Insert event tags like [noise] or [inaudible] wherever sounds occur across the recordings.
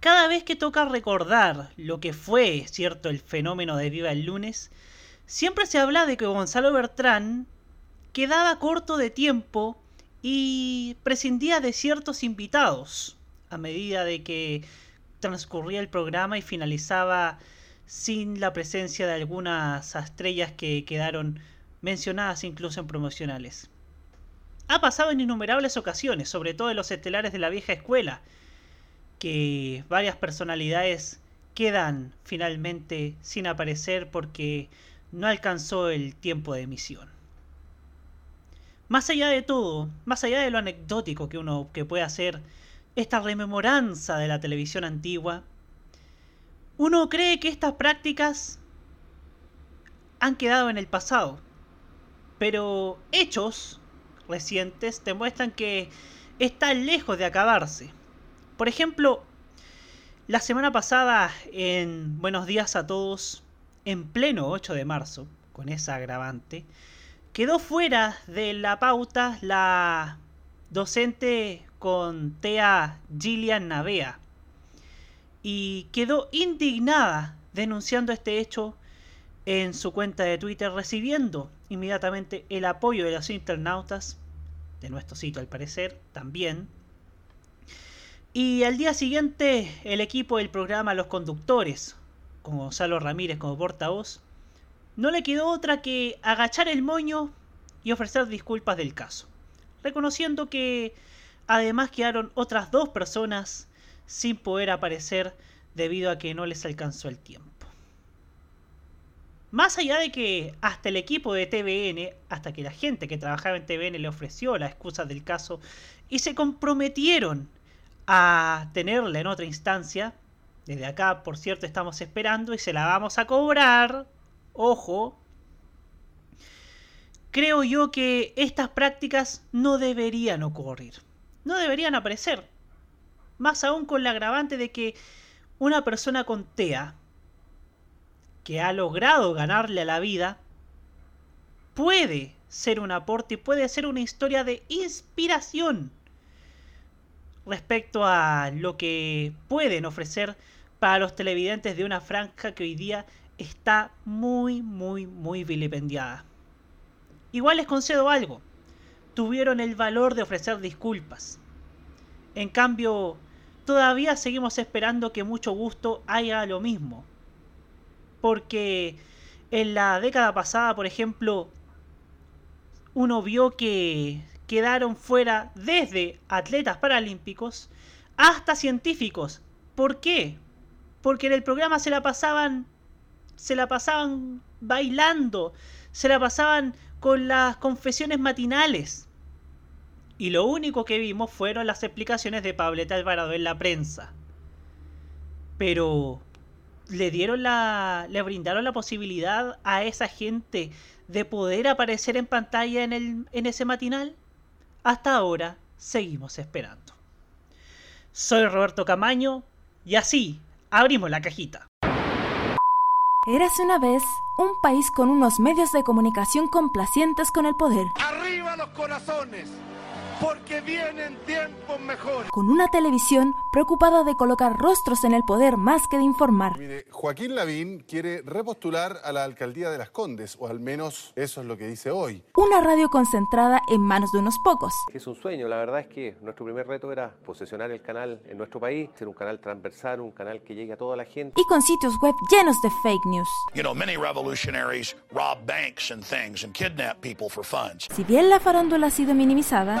cada vez que toca recordar lo que fue, cierto, el fenómeno de Viva el lunes, siempre se habla de que Gonzalo Bertrán quedaba corto de tiempo y prescindía de ciertos invitados a medida de que transcurría el programa y finalizaba sin la presencia de algunas estrellas que quedaron mencionadas incluso en promocionales. Ha pasado en innumerables ocasiones, sobre todo en los estelares de la vieja escuela, que varias personalidades quedan finalmente sin aparecer porque no alcanzó el tiempo de emisión. Más allá de todo, más allá de lo anecdótico que uno que puede hacer esta rememoranza de la televisión antigua, uno cree que estas prácticas han quedado en el pasado, pero hechos recientes demuestran que están lejos de acabarse. Por ejemplo, la semana pasada en Buenos días a todos, en pleno 8 de marzo, con esa agravante, quedó fuera de la pauta la docente con TEA Gillian Navea y quedó indignada denunciando este hecho en su cuenta de Twitter, recibiendo inmediatamente el apoyo de los internautas, de nuestro sitio al parecer, también. Y al día siguiente el equipo del programa Los Conductores, con Gonzalo Ramírez como portavoz, no le quedó otra que agachar el moño y ofrecer disculpas del caso, reconociendo que además quedaron otras dos personas sin poder aparecer debido a que no les alcanzó el tiempo. Más allá de que hasta el equipo de TVN, hasta que la gente que trabajaba en TVN le ofreció la excusa del caso y se comprometieron a tenerla en otra instancia, desde acá, por cierto, estamos esperando y se la vamos a cobrar. Ojo. Creo yo que estas prácticas no deberían ocurrir. No deberían aparecer. Más aún con la agravante de que una persona con TEA, que ha logrado ganarle a la vida, puede ser un aporte y puede ser una historia de inspiración respecto a lo que pueden ofrecer para los televidentes de una franja que hoy día está muy, muy, muy vilipendiada. Igual les concedo algo. Tuvieron el valor de ofrecer disculpas. En cambio, todavía seguimos esperando que mucho gusto haya lo mismo. Porque en la década pasada, por ejemplo, uno vio que quedaron fuera desde atletas paralímpicos hasta científicos. ¿Por qué? Porque en el programa se la pasaban se la pasaban bailando, se la pasaban con las confesiones matinales. Y lo único que vimos fueron las explicaciones de Pableta Alvarado en la prensa. Pero le dieron la brindaron la posibilidad a esa gente de poder aparecer en pantalla en el en ese matinal. Hasta ahora seguimos esperando. Soy Roberto Camaño y así abrimos la cajita. Érase una vez un país con unos medios de comunicación complacientes con el poder. ¡Arriba los corazones! Porque vienen tiempos mejores. Con una televisión preocupada de colocar rostros en el poder más que de informar. Mire, Joaquín Lavín quiere repostular a la alcaldía de Las Condes, o al menos eso es lo que dice hoy. Una radio concentrada en manos de unos pocos. Es un sueño, la verdad es que nuestro primer reto era posesionar el canal en nuestro país, ser un canal transversal, un canal que llegue a toda la gente. Y con sitios web llenos de fake news. You know, many revolutionaries rob banks and things and kidnap people for funds. Si bien la farándula ha sido minimizada,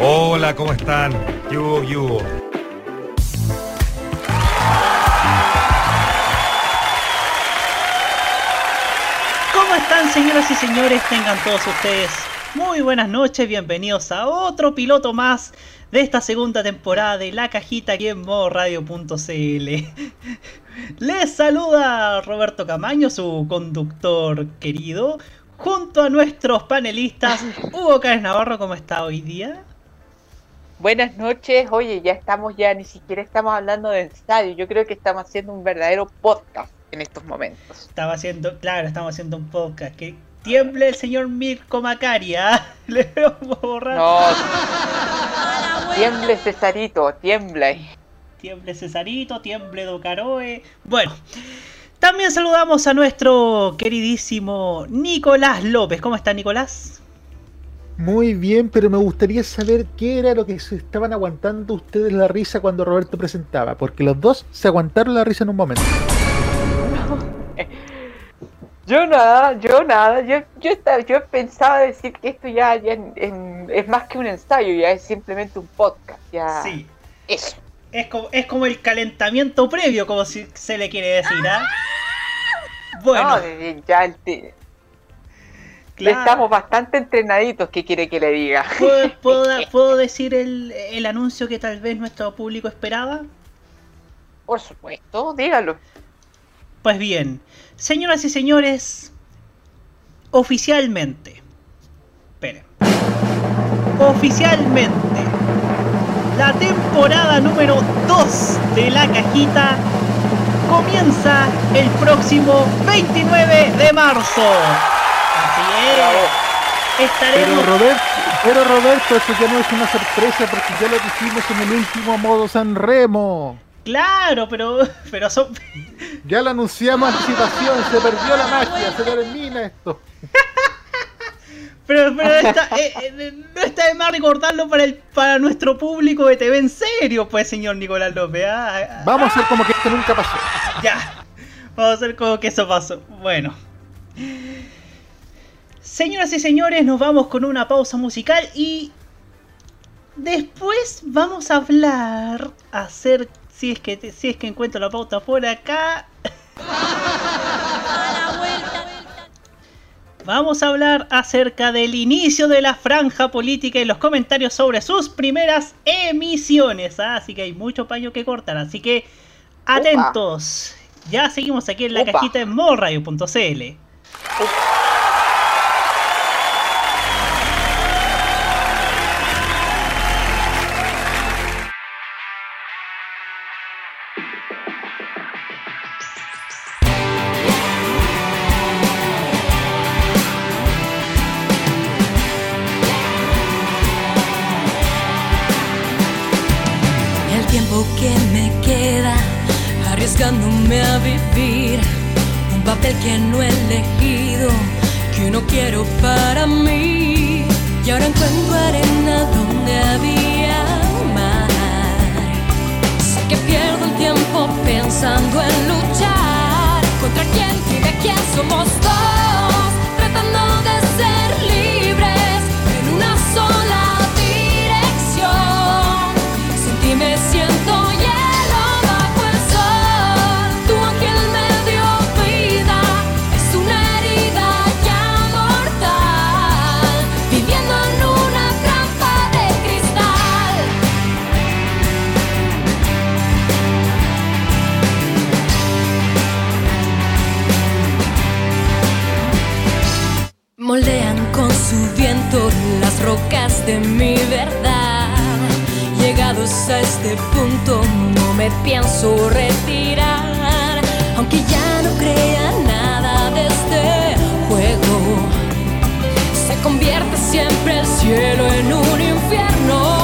Hola, ¿cómo están? Yugo, yugo. ¿Cómo están señoras y señores? Tengan todos ustedes muy buenas noches, bienvenidos a otro piloto más de esta segunda temporada de La Cajita aquí en modoradio.cl. [laughs] Les saluda Roberto Camaño, su conductor querido, junto a nuestros panelistas. Hugo Cáez Navarro, ¿cómo está hoy día? Buenas noches, oye, ya estamos ya, ni siquiera estamos hablando de ensayo, yo creo que estamos haciendo un verdadero podcast en estos momentos. Estaba haciendo, claro, estamos haciendo un podcast. Que tiemble el señor Mirko Macaria. [laughs] Le vamos a borrar. No. tiemble Cesarito, tiemble. Tiemble Cesarito, tiemble Docaroe. Bueno. También saludamos a nuestro queridísimo Nicolás López. ¿Cómo está Nicolás? Muy bien, pero me gustaría saber qué era lo que se estaban aguantando ustedes la risa cuando Roberto presentaba, porque los dos se aguantaron la risa en un momento. [laughs] Yo nada, yo nada, yo, yo, estaba, yo pensaba decir que esto ya, ya es más que un ensayo, ya es simplemente un podcast, ya sí. eso. Es como, es como el calentamiento previo, como si se le quiere decir, ¿ah? Bueno. No, ya el Estamos bastante entrenaditos, ¿qué quiere que le diga? ¿Puedo, [laughs] puedo, decir el, el anuncio que tal vez nuestro público esperaba? Por supuesto, dígalo. Pues bien, señoras y señores, oficialmente, esperen, oficialmente, la temporada número 2 de la cajita comienza el próximo 29 de marzo. Estaremos... Pero Roberto, pero Roberto, eso ya no es una sorpresa porque ya lo dijimos en el último modo San Remo. Claro, pero, pero son... Ya lo anunciamos anticipación, se perdió la magia, se termina esto. pero, pero está, eh, eh, no está de más recordarlo para, el, para nuestro público de TV en serio, pues, señor Nicolás López. ¿ah? Vamos a hacer como que esto nunca pasó. Ya, vamos a hacer como que eso pasó. Bueno. Señoras y señores, nos vamos con una pausa musical y después vamos a hablar acerca si es que, si es que encuentro la pauta por acá. Vamos a hablar acerca del inicio de la franja política y los comentarios sobre sus primeras emisiones. ¿ah? Así que hay mucho paño que cortar. Así que atentos. Ya seguimos aquí en la cajita en morradio.cl. arriesgándome a vivir un papel que no he elegido, que no quiero para mí. Y ahora encuentro arena donde había mar. Sé que pierdo el tiempo pensando en luchar contra quien vive quién somos dos, con su viento las rocas de mi verdad. Llegados a este punto no me pienso retirar, aunque ya no crea nada de este juego. Se convierte siempre el cielo en un infierno.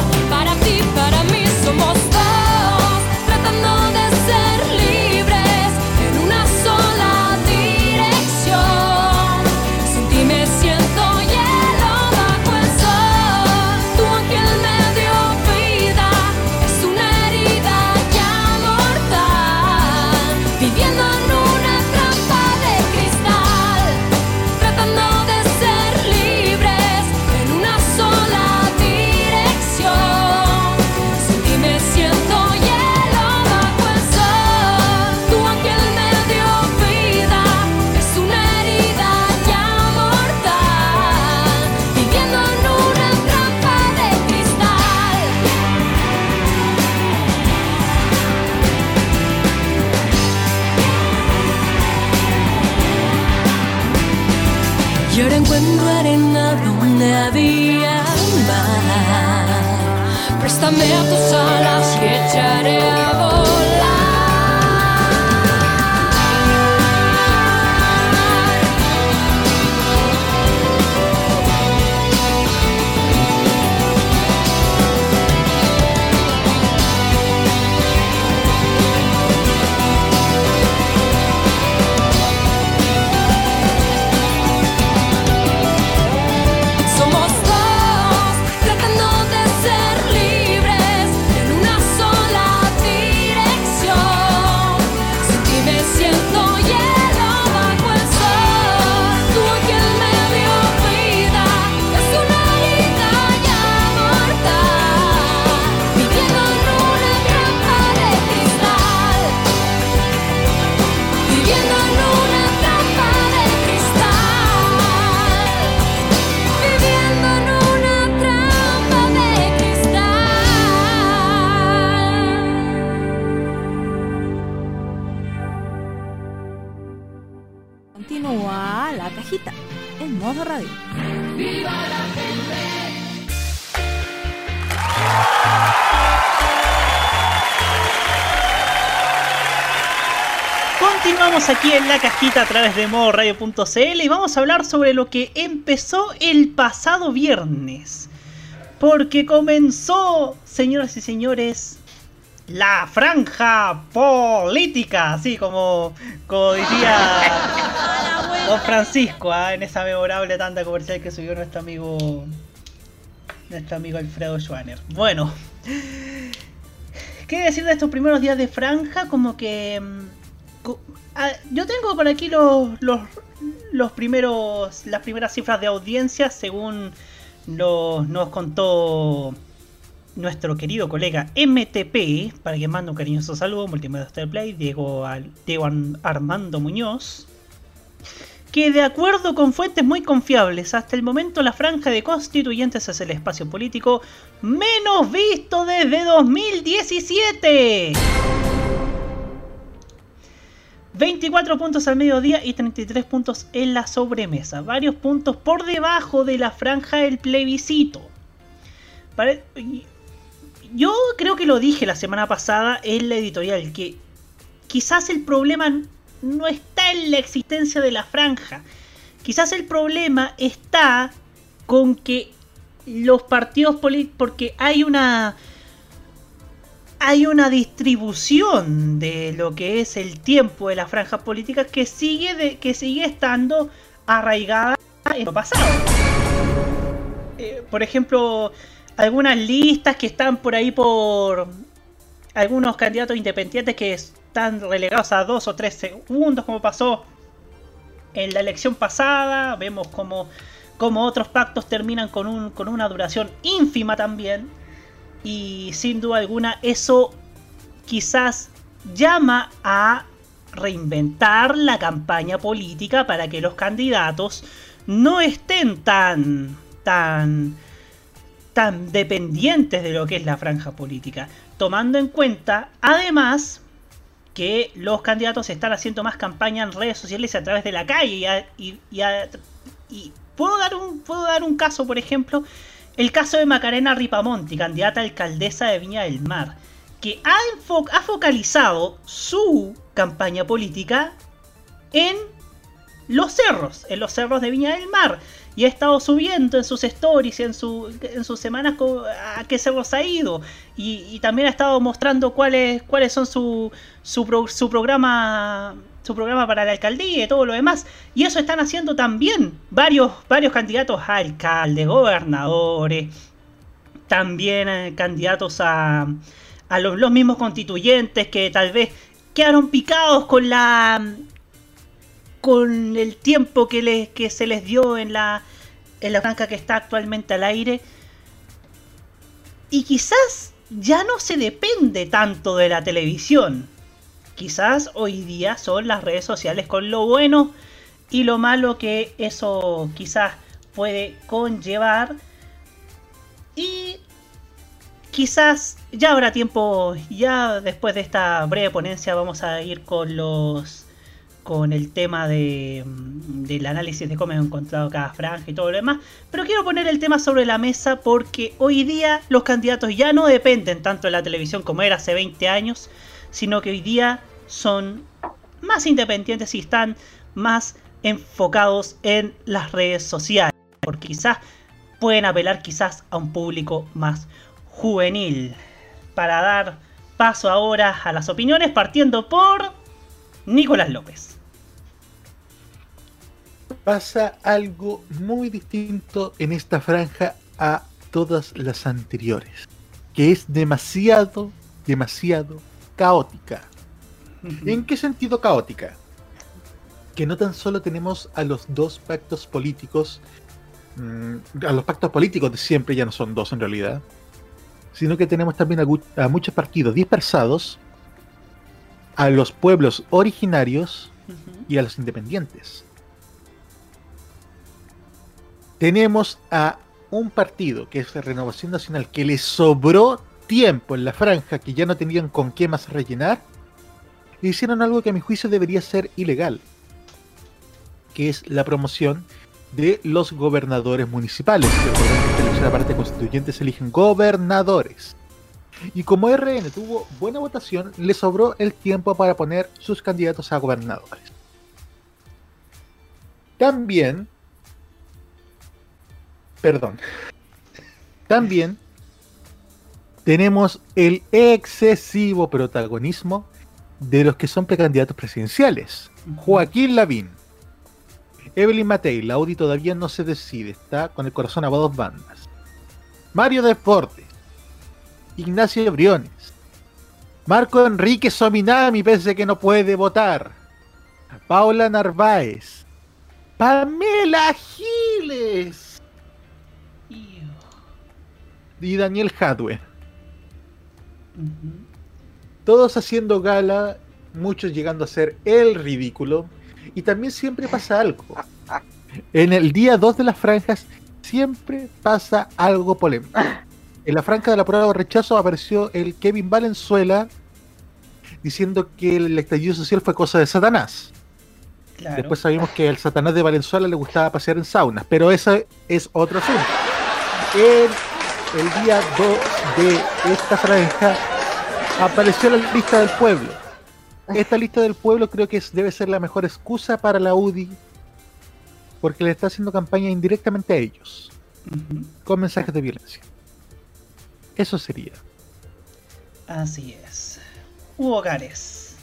A través de modoradio.cl y vamos a hablar sobre lo que empezó el pasado viernes. Porque comenzó, señoras y señores, la franja política, así como, como diría Don Francisco, ¿ah? en esa memorable tanda comercial que subió nuestro amigo nuestro amigo Alfredo Schwanner. Bueno, ¿qué decir de estos primeros días de franja? Como que mm, yo tengo por aquí los, los, los primeros las primeras cifras de audiencia según nos, contó nuestro querido colega MTP, para que mande un cariñoso saludo, Multimedia Star Play, Diego, Diego An- Armando Muñoz, que de acuerdo con fuentes muy confiables, hasta el momento la franja de constituyentes es el espacio político menos visto desde 2017. 24 puntos al mediodía y 33 puntos en la sobremesa, varios puntos por debajo de la franja del plebiscito. Yo creo que lo dije la semana pasada en la editorial, que quizás el problema no está en la existencia de la franja. Quizás el problema está con que los partidos políticos, porque hay una hay una distribución de lo que es el tiempo de las franjas políticas que sigue que sigue estando arraigada en lo pasado. Eh, por ejemplo, algunas listas que están por ahí por algunos candidatos independientes que están relegados a dos o tres segundos, como pasó en la elección pasada. Vemos como, otros pactos terminan con una duración ínfima también. Y sin duda alguna eso quizás llama a reinventar la campaña política para que los candidatos no estén tan tan tan dependientes de lo que es la franja política, tomando en cuenta además que los candidatos están haciendo más campaña en redes sociales a través de la calle y, a- y- y a- y puedo dar un puedo dar un caso, por ejemplo, el caso de Macarena Ripamonti, candidata a alcaldesa de Viña del Mar, que ha, ha focalizado su campaña política en los cerros, en los cerros de Viña del Mar. Y ha estado subiendo en sus stories, en, su, en sus semanas a qué cerros ha ido. Y, también ha estado mostrando cuáles, cuáles son su, su, su programa su programa para la alcaldía y todo lo demás. Y eso están haciendo también varios, varios candidatos a alcalde, gobernadores, también eh, candidatos a, a los, los mismos constituyentes que tal vez quedaron picados con la con el tiempo que, les, que se les dio en la, en la franja que está actualmente al aire. Y quizás ya no se depende tanto de la televisión. Quizás hoy día son las redes sociales con lo bueno y lo malo que eso quizás puede conllevar. Y quizás ya habrá tiempo, ya después de esta breve ponencia vamos a ir con los con el tema de, del análisis de cómo he encontrado cada franja y todo lo demás. Pero quiero poner el tema sobre la mesa porque hoy día los candidatos ya no dependen tanto de la televisión como era hace 20 años, sino que hoy día son más independientes y están más enfocados en las redes sociales. Porque quizás pueden apelar quizás a un público más juvenil. Para dar paso ahora a las opiniones, partiendo por Nicolás López. Pasa algo muy distinto en esta franja a todas las anteriores, que es demasiado, demasiado caótica. ¿En qué sentido caótica? Que no tan solo tenemos a los dos pactos políticos, mm, a los pactos políticos de siempre ya no son dos en realidad, sino que tenemos también a, a muchos partidos dispersados, a los pueblos originarios y a los independientes. Tenemos a un partido que es la Renovación Nacional que le sobró tiempo en la franja que ya no tenían con qué más rellenar hicieron algo que a mi juicio debería ser ilegal, que es la promoción de los gobernadores municipales. en la parte constituyente se eligen gobernadores. Y como RN tuvo buena votación, le sobró el tiempo para poner sus candidatos a gobernadores. También, perdón, también tenemos el excesivo protagonismo de los que son precandidatos presidenciales. Joaquín Lavín, Evelyn Matei, la Audi todavía no se decide, está con el corazón a dos bandas. Mario Deportes, Ignacio Briones, Marco Enrique Sominami, pese que no puede votar, Paula Narváez, Pamela Giles y Daniel Hadwe. Todos haciendo gala, muchos llegando a ser el ridículo. Y también siempre pasa algo. En el día 2 de las franjas siempre pasa algo polémico. En la franja de la prueba de rechazo apareció el Kevin Valenzuela diciendo que el estallido social fue cosa de Satanás. Después sabemos que al Satanás de Valenzuela le gustaba pasear en saunas, pero ese es otro asunto. El día 2 de esta franja apareció la lista del pueblo. Esta lista del pueblo creo que debe ser la mejor excusa para la UDI porque le está haciendo campaña indirectamente a ellos con mensajes de violencia. Eso sería. Así es. Hugo Gares.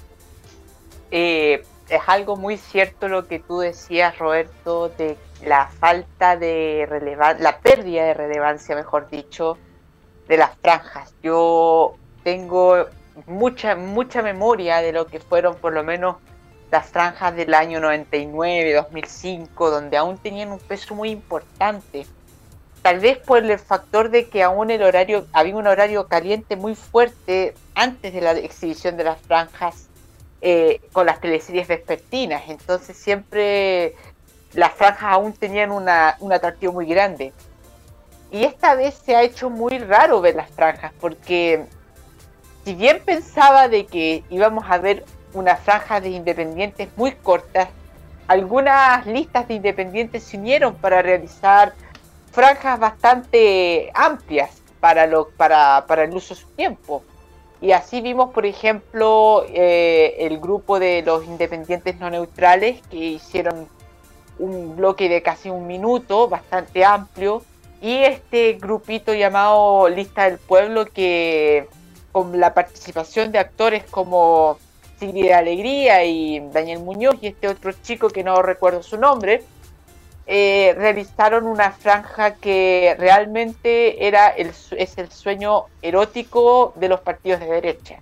Eh, es algo muy cierto lo que tú decías, Roberto, de la falta de relevancia, la pérdida de relevancia, mejor dicho, de las franjas. Yo tengo mucha, mucha memoria de lo que fueron por lo menos las franjas del año 99, 2005, donde aún tenían un peso muy importante tal vez por el factor de que aún el horario había un horario caliente muy fuerte antes de la exhibición de las franjas eh, con las teleseries vespertinas entonces siempre las franjas aún tenían una, un atractivo muy grande y esta vez se ha hecho muy raro ver las franjas porque si bien pensaba de que íbamos a ver una franja de independientes muy cortas algunas listas de independientes se unieron para realizar franjas bastante amplias para, lo, para, para el uso de su tiempo. Y así vimos, por ejemplo, eh, el grupo de los independientes no neutrales que hicieron un bloque de casi un minuto, bastante amplio, y este grupito llamado Lista del Pueblo que con la participación de actores como Sigrid Alegría y Daniel Muñoz y este otro chico que no recuerdo su nombre, eh, realizaron una franja que realmente era el, es el sueño erótico de los partidos de derecha.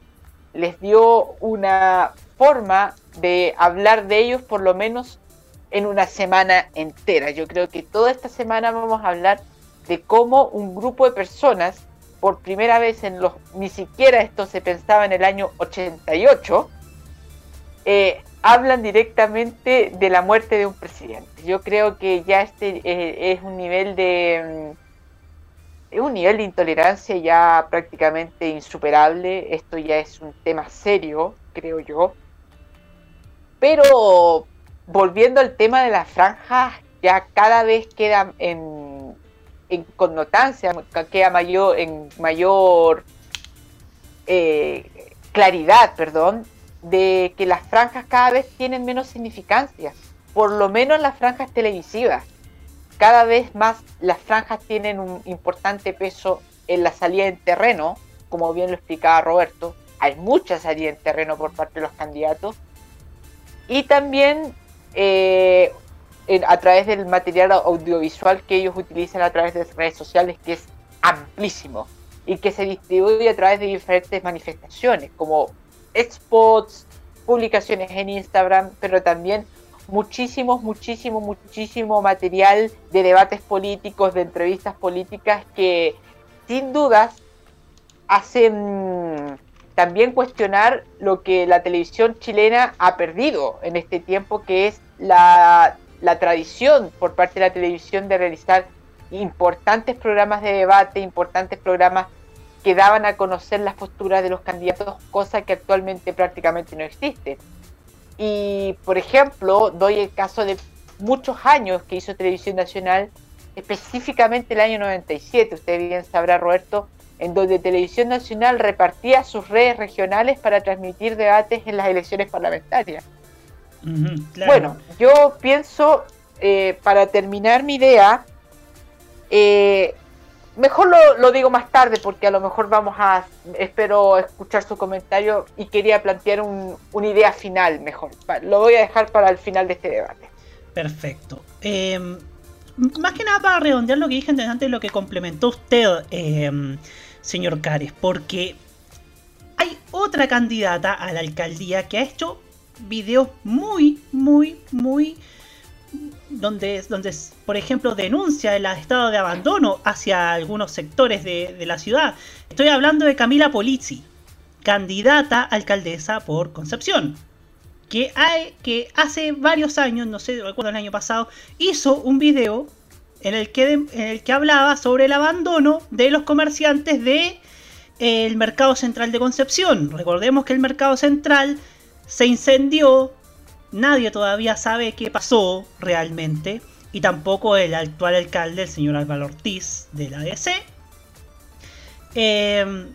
Les dio una forma de hablar de ellos por lo menos en una semana entera. Yo creo que toda esta semana vamos a hablar de cómo un grupo de personas, por primera vez en los, ni siquiera esto se pensaba en el año 88, eh, hablan directamente de la muerte de un presidente. Yo creo que ya este eh, es un nivel de mm, es un nivel de intolerancia ya prácticamente insuperable. Esto ya es un tema serio, creo yo. Pero volviendo al tema de las franjas, ya cada vez queda en, en connotancia, queda mayor, en mayor eh, claridad, perdón, de que las franjas cada vez tienen menos significancia, por lo menos las franjas televisivas. Cada vez más las franjas tienen un importante peso en la salida en terreno, como bien lo explicaba Roberto, hay mucha salida en terreno por parte de los candidatos, y también eh, a través del material audiovisual que ellos utilizan a través de redes sociales, que es amplísimo y que se distribuye a través de diferentes manifestaciones, como spots, publicaciones en Instagram, pero también muchísimo, muchísimo, muchísimo material de debates políticos, de entrevistas políticas que sin dudas hacen también cuestionar lo que la televisión chilena ha perdido en este tiempo, que es la, la tradición por parte de la televisión de realizar importantes programas de debate, importantes programas que daban a conocer las posturas de los candidatos, cosa que actualmente prácticamente no existe. Y, por ejemplo, doy el caso de muchos años que hizo Televisión Nacional, específicamente el año 97, usted bien sabrá, Roberto, en donde Televisión Nacional repartía sus redes regionales para transmitir debates en las elecciones parlamentarias. Bueno, yo pienso, eh, para terminar mi idea, eh, mejor lo, digo más tarde porque a lo mejor vamos a, espero escuchar su comentario y quería plantear una idea final mejor. Lo voy a dejar para el final de este debate. Perfecto. Em, más que nada para redondear lo que dije antes, lo que complementó usted, em, señor Cares, porque hay otra candidata a la alcaldía que ha hecho videos muy, muy, muy donde, donde, por ejemplo, denuncia el estado de abandono hacia algunos sectores de, la ciudad. Estoy hablando de Camila Polizzi, candidata alcaldesa por Concepción, que, que hace varios años, no sé, recuerdo el año pasado, hizo un video en el que, en el que hablaba sobre el abandono de los comerciantes de el mercado central de Concepción. Recordemos que el mercado central se incendió Nadie todavía sabe qué pasó realmente. Y tampoco el actual alcalde, el señor Álvaro Ortiz de la ADC. Em,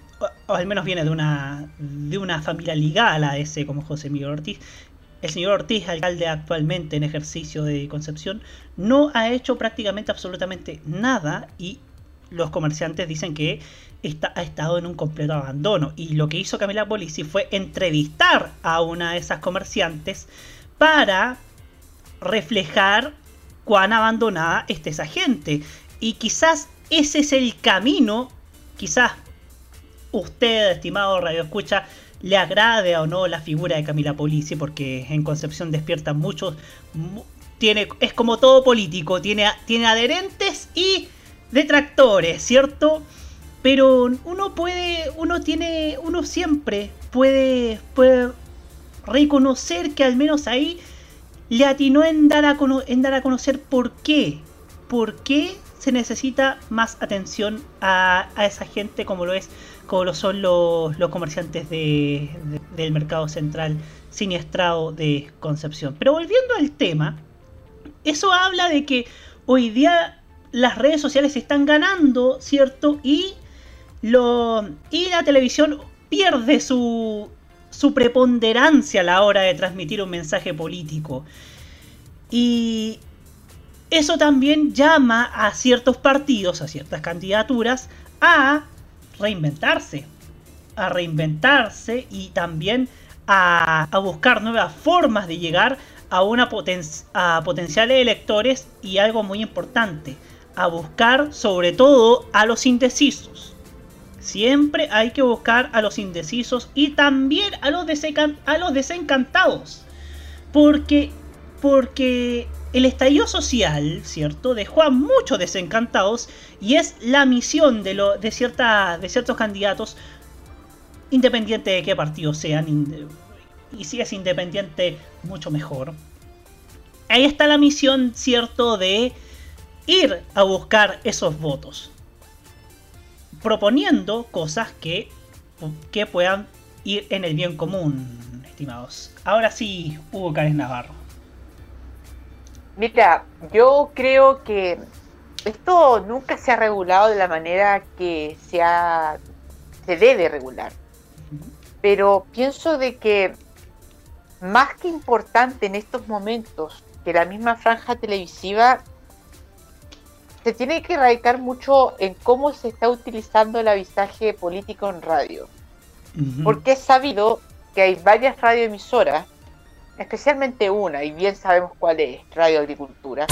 o, al menos viene de una, de una familia ligada a la ADC como José Miguel Ortiz. El señor Ortiz, alcalde actualmente en ejercicio de Concepción, no ha hecho prácticamente absolutamente nada y los comerciantes dicen que está, ha estado en un completo abandono. Y lo que hizo Camila Polisi fue entrevistar a una de esas comerciantes para reflejar cuán abandonada está esa gente. Y quizás ese es el camino, quizás usted, estimado Radio Escucha, le agrade o no la figura de Camila Polisi, porque en Concepción despierta muchos. Tiene, es como todo político, tiene, tiene adherentes y detractores, ¿cierto? Pero uno puede, uno tiene, uno siempre puede, puede reconocer que al menos ahí le atinó en dar a, en dar a conocer por qué. Por qué se necesita más atención a, esa gente como lo es como lo son los, comerciantes de, del mercado central siniestrado de Concepción. Pero volviendo al tema, eso habla de que hoy día las redes sociales están ganando, ¿cierto? Y, lo, y la televisión pierde su, su preponderancia a la hora de transmitir un mensaje político. Y eso también llama a ciertos partidos, a ciertas candidaturas, a reinventarse. A reinventarse y también a, buscar nuevas formas de llegar a, una a potenciales electores y algo muy importante, a buscar sobre todo a los indecisos. Siempre hay que buscar a los indecisos y también a los, a los desencantados. Porque, porque el estallido social, ¿cierto? Dejó a muchos desencantados y es la misión de, ciertos candidatos, independiente de qué partido sean, y si es independiente, mucho mejor. Ahí está la misión, ¿cierto? De ir a buscar esos votos proponiendo cosas que, que puedan ir en el bien común, estimados. Ahora sí, Hugo Cárez Navarro. Mira, yo creo que esto nunca se ha regulado de la manera que se, ha, se debe regular. Pero pienso de que más que importante en estos momentos que la misma franja televisiva se tiene que radicar mucho en cómo se está utilizando el avisaje político en radio. Porque es sabido que hay varias radioemisoras, especialmente una, y bien sabemos cuál es, Radio Agricultura,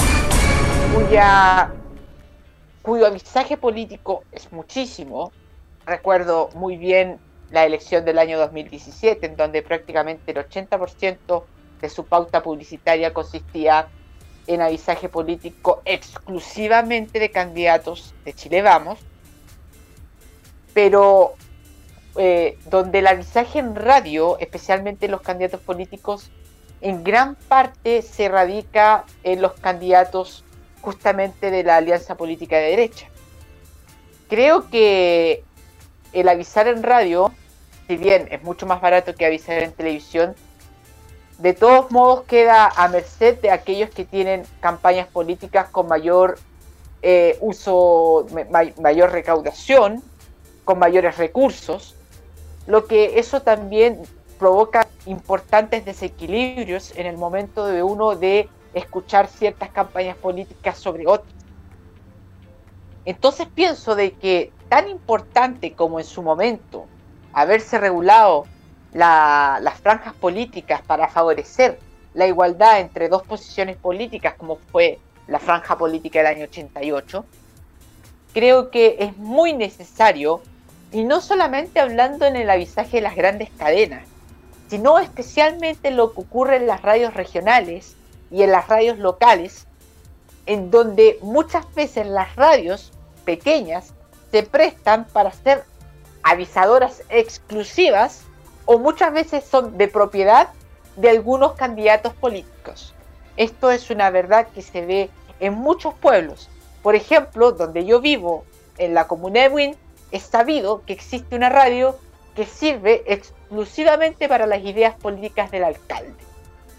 cuyo avisaje político es muchísimo. Recuerdo muy bien la elección del año 2017, en donde prácticamente el 80% de su pauta publicitaria consistía en avisaje político exclusivamente de candidatos de Chile Vamos, pero eh, donde el avisaje en radio, especialmente los candidatos políticos, en gran parte se radica en los candidatos justamente de la alianza política de derecha. Creo que el avisar en radio, si bien es mucho más barato que avisar en televisión, de todos modos queda a merced de aquellos que tienen campañas políticas con mayor eh, uso, mayor recaudación, con mayores recursos, lo que eso también provoca importantes desequilibrios en el momento de uno de escuchar ciertas campañas políticas sobre otras. Entonces pienso de que tan importante como en su momento haberse regulado las franjas políticas para favorecer la igualdad entre dos posiciones políticas, como fue la franja política del año 88, creo que es muy necesario, y no solamente hablando en el avisaje de las grandes cadenas, sino especialmente lo que ocurre en las radios regionales y en las radios locales, en donde muchas veces las radios pequeñas se prestan para ser avisadoras exclusivas o muchas veces son de propiedad de algunos candidatos políticos. Esto es una verdad que se ve en muchos pueblos. Por ejemplo, donde yo vivo, en la comuna de Wynn, es sabido que existe una radio que sirve exclusivamente para las ideas políticas del alcalde.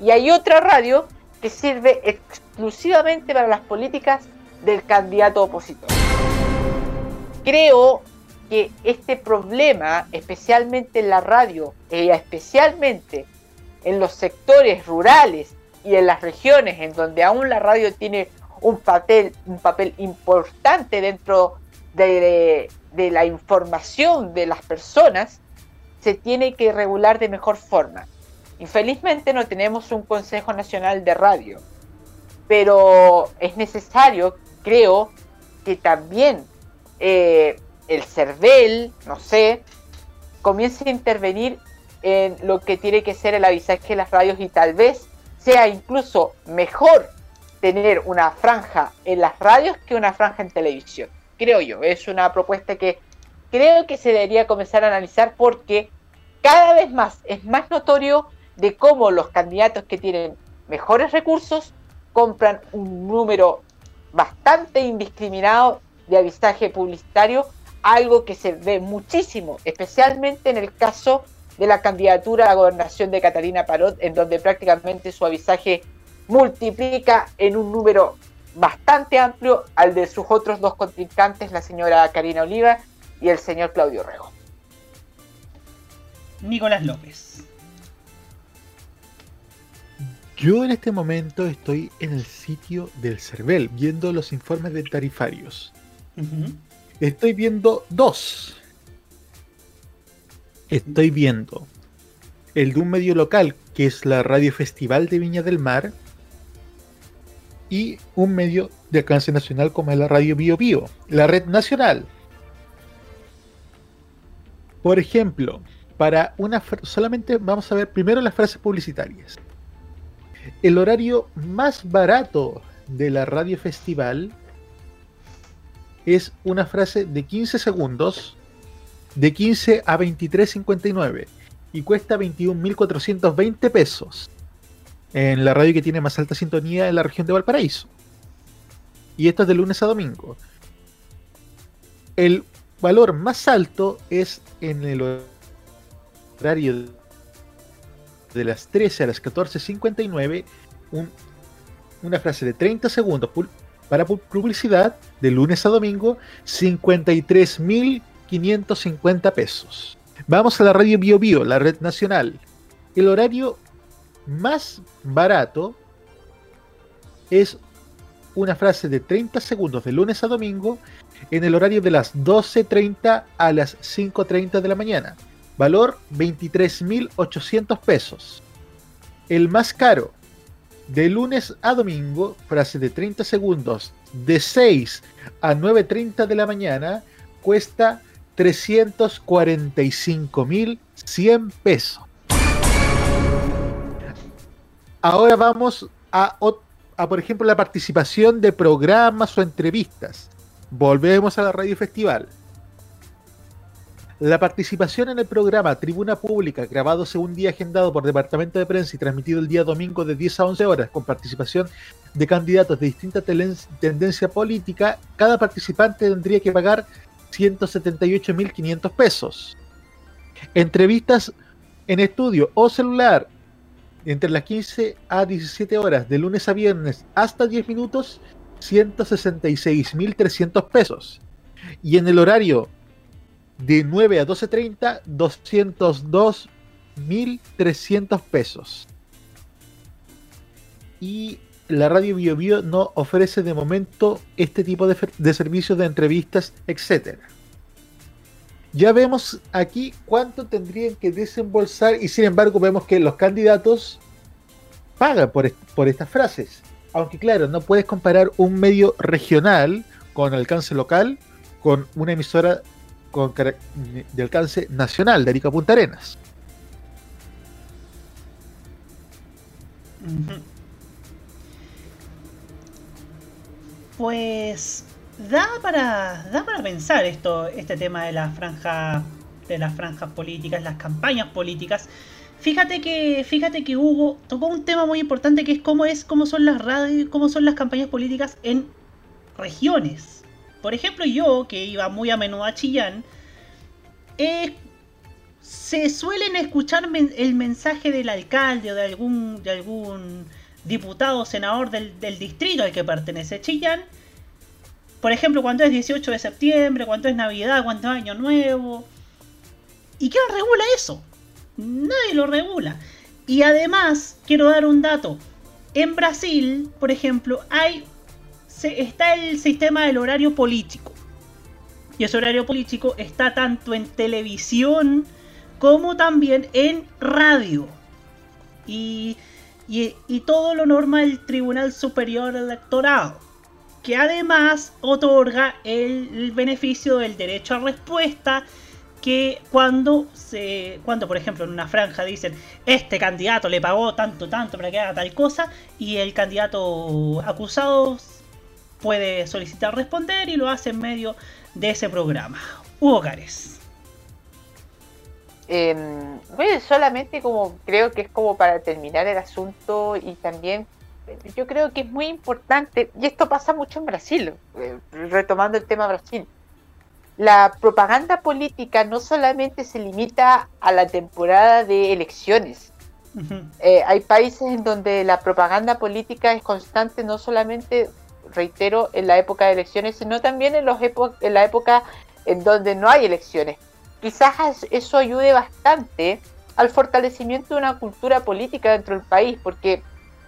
Y hay otra radio que sirve exclusivamente para las políticas del candidato opositor. Creo que este problema, especialmente en la radio, y especialmente en los sectores rurales y en las regiones en donde aún la radio tiene un papel, un papel importante dentro de, de la información de las personas, se tiene que regular de mejor forma. Infelizmente no tenemos un Consejo Nacional de Radio, pero es necesario, creo, que también eh, el CERVEL, no sé, comience a intervenir en lo que tiene que ser el avisaje de las radios y tal vez sea incluso mejor tener una franja en las radios que una franja en televisión. Creo yo, es una propuesta que creo que se debería comenzar a analizar porque cada vez más es más notorio de cómo los candidatos que tienen mejores recursos compran un número bastante indiscriminado de avisaje publicitario algo que se ve muchísimo, especialmente en el caso de la candidatura a la gobernación de Catalina Parot, en donde prácticamente su avisaje multiplica en un número bastante amplio al de sus otros dos contrincantes, la señora Karina Oliva y el señor Claudio Rego. Nicolás López. Yo en este momento estoy en el sitio del CERVEL viendo los informes de tarifarios estoy viendo dos. Estoy viendo el de un medio local, que es la Radio Festival de Viña del Mar, y un medio de alcance nacional como es la Radio Bio Bio, la red nacional. Por ejemplo, para una solamente vamos a ver primero las frases publicitarias. El horario más barato de la Radio Festival es una frase de 15 segundos, de 15 a 23.59 y cuesta 21.420 pesos en la radio que tiene más alta sintonía en la región de Valparaíso. Y esto es de lunes a domingo. El valor más alto es en el horario de las 13 a las 14.59 un, una frase de 30 segundos para publicidad de lunes a domingo, 53.550 pesos. Vamos a la radio Bio Bio, la red nacional. El horario más barato es una frase de 30 segundos de lunes a domingo en el horario de las 12.30 a las 5.30 de la mañana. Valor 23.800 pesos. El más caro, de lunes a domingo, frase de 30 segundos, de 6 a 9.30 de la mañana, cuesta 345.100 pesos. Ahora vamos a, a, por ejemplo, la participación de programas o entrevistas. Volvemos a la radio festival. La participación en el programa Tribuna Pública, grabado según día agendado por Departamento de Prensa y transmitido el día domingo de 10 a 11 horas, con participación de candidatos de distinta tendencia política, cada participante tendría que pagar 178.500 pesos. Entrevistas en estudio o celular entre las 15 a 17 horas, de lunes a viernes hasta 10 minutos, 166.300 pesos. Y en el horario de 9 a 12.30, 202.300 pesos. Y la radio Bio, Bio no ofrece de momento este tipo de, de servicios de entrevistas, etc. Ya vemos aquí cuánto tendrían que desembolsar y sin embargo vemos que los candidatos pagan por, por estas frases. Aunque claro, no puedes comparar un medio regional con alcance local con una emisora con, de alcance nacional de Arica Punta Arenas. Pues da para da para pensar esto este tema de la franja de las franjas políticas, las campañas políticas. Fíjate que fíjate que Hugo tocó un tema muy importante que es cómo es cómo son las radios, cómo son las campañas políticas en regiones. Por ejemplo, yo, que iba muy a menudo a Chillán, se suelen escuchar el mensaje del alcalde o de algún, de algún diputado o senador del, distrito al que pertenece Chillán. Por ejemplo, cuando es 18 de septiembre, cuando es Navidad, cuando es Año Nuevo. ¿Y quién regula eso? Nadie lo regula. Y además, quiero dar un dato. En Brasil, por ejemplo, hay está el sistema del horario político. Y ese horario político está tanto en televisión como también en radio. Y, y, todo lo norma el Tribunal Superior Electoral, que además otorga el, beneficio del derecho a respuesta que cuando se cuando por ejemplo en una franja dicen este candidato le pagó tanto tanto para que haga tal cosa y el candidato acusado puede solicitar responder y lo hace en medio de ese programa. Hugo Cares. Eh, solamente como creo que es como para terminar el asunto y también yo creo que es muy importante, y esto pasa mucho en Brasil, eh, retomando el tema Brasil, la propaganda política no solamente se limita a la temporada de elecciones. Eh, hay países en donde la propaganda política es constante no solamente reitero, en la época de elecciones, sino también en, los en la época en donde no hay elecciones. Quizás eso ayude bastante al fortalecimiento de una cultura política dentro del país, porque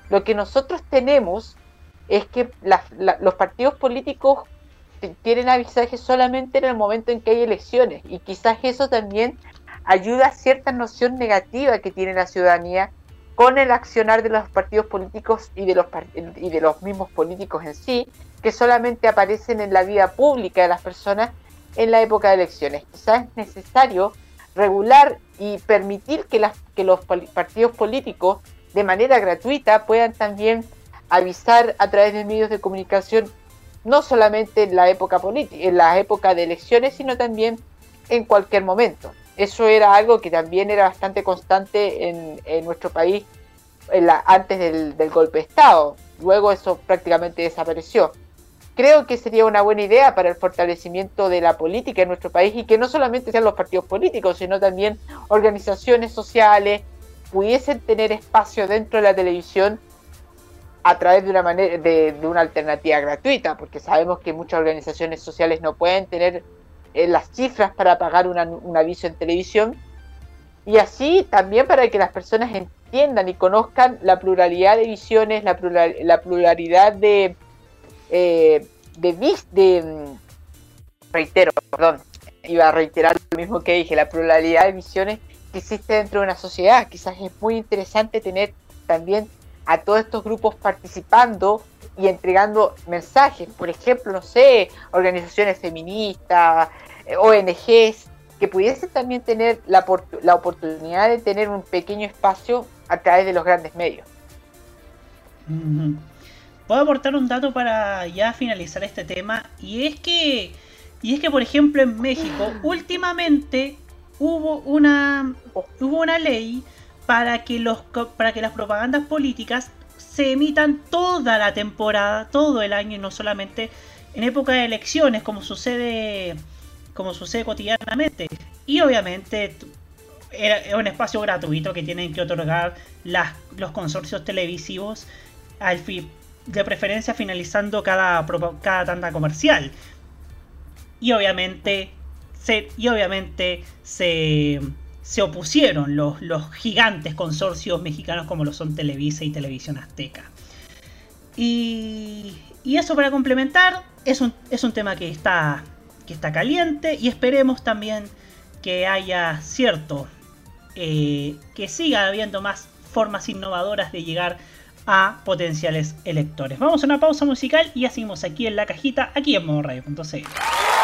lo que nosotros tenemos es que los partidos políticos tienen avisaje solamente en el momento en que hay elecciones y quizás eso también ayuda a cierta noción negativa que tiene la ciudadanía con el accionar de los partidos políticos y de los, y de los mismos políticos en sí, que solamente aparecen en la vida pública de las personas en la época de elecciones. Quizás es necesario regular y permitir que, que los partidos políticos de manera gratuita puedan también avisar a través de medios de comunicación no solamente en la época en la época de elecciones, sino también en cualquier momento. Eso era algo que también era bastante constante en, nuestro país antes del, golpe de Estado. Luego eso prácticamente desapareció. Creo que sería una buena idea para el fortalecimiento de la política en nuestro país y que no solamente sean los partidos políticos, sino también organizaciones sociales, pudiesen tener espacio dentro de la televisión a través de una manera de, una alternativa gratuita, porque sabemos que muchas organizaciones sociales no pueden tener eh, las cifras para pagar un aviso en televisión. Y así también para que las personas entiendan y conozcan la pluralidad de visiones, la, la pluralidad de, eh, de, de, mm, reitero, perdón, iba a reiterar lo mismo que dije, la pluralidad de visiones que existe dentro de una sociedad. Quizás es muy interesante tener también a todos estos grupos participando y entregando mensajes. Por ejemplo, no sé, organizaciones feministas, eh, ONGs, que pudiesen también tener la, la oportunidad de tener un pequeño espacio a través de los grandes medios. Puedo aportar un dato para ya finalizar este tema y es que y es que por ejemplo en México [gasps] últimamente hubo una hubo una ley para que, los, para que las propagandas políticas se emitan toda la temporada, todo el año y no solamente en época de elecciones como sucede, como sucede cotidianamente. Y obviamente es un espacio gratuito que tienen que otorgar las, los consorcios televisivos al de preferencia finalizando cada, cada tanda comercial. Y obviamente se, y obviamente se se opusieron los, los gigantes consorcios mexicanos como lo son Televisa y Televisión Azteca. Y, y eso para complementar, es un, es un tema que está, que está caliente y esperemos también que haya cierto, eh, que siga habiendo más formas innovadoras de llegar a potenciales electores. Vamos a una pausa musical y ya seguimos aquí en la cajita, aquí en modoradio.cl.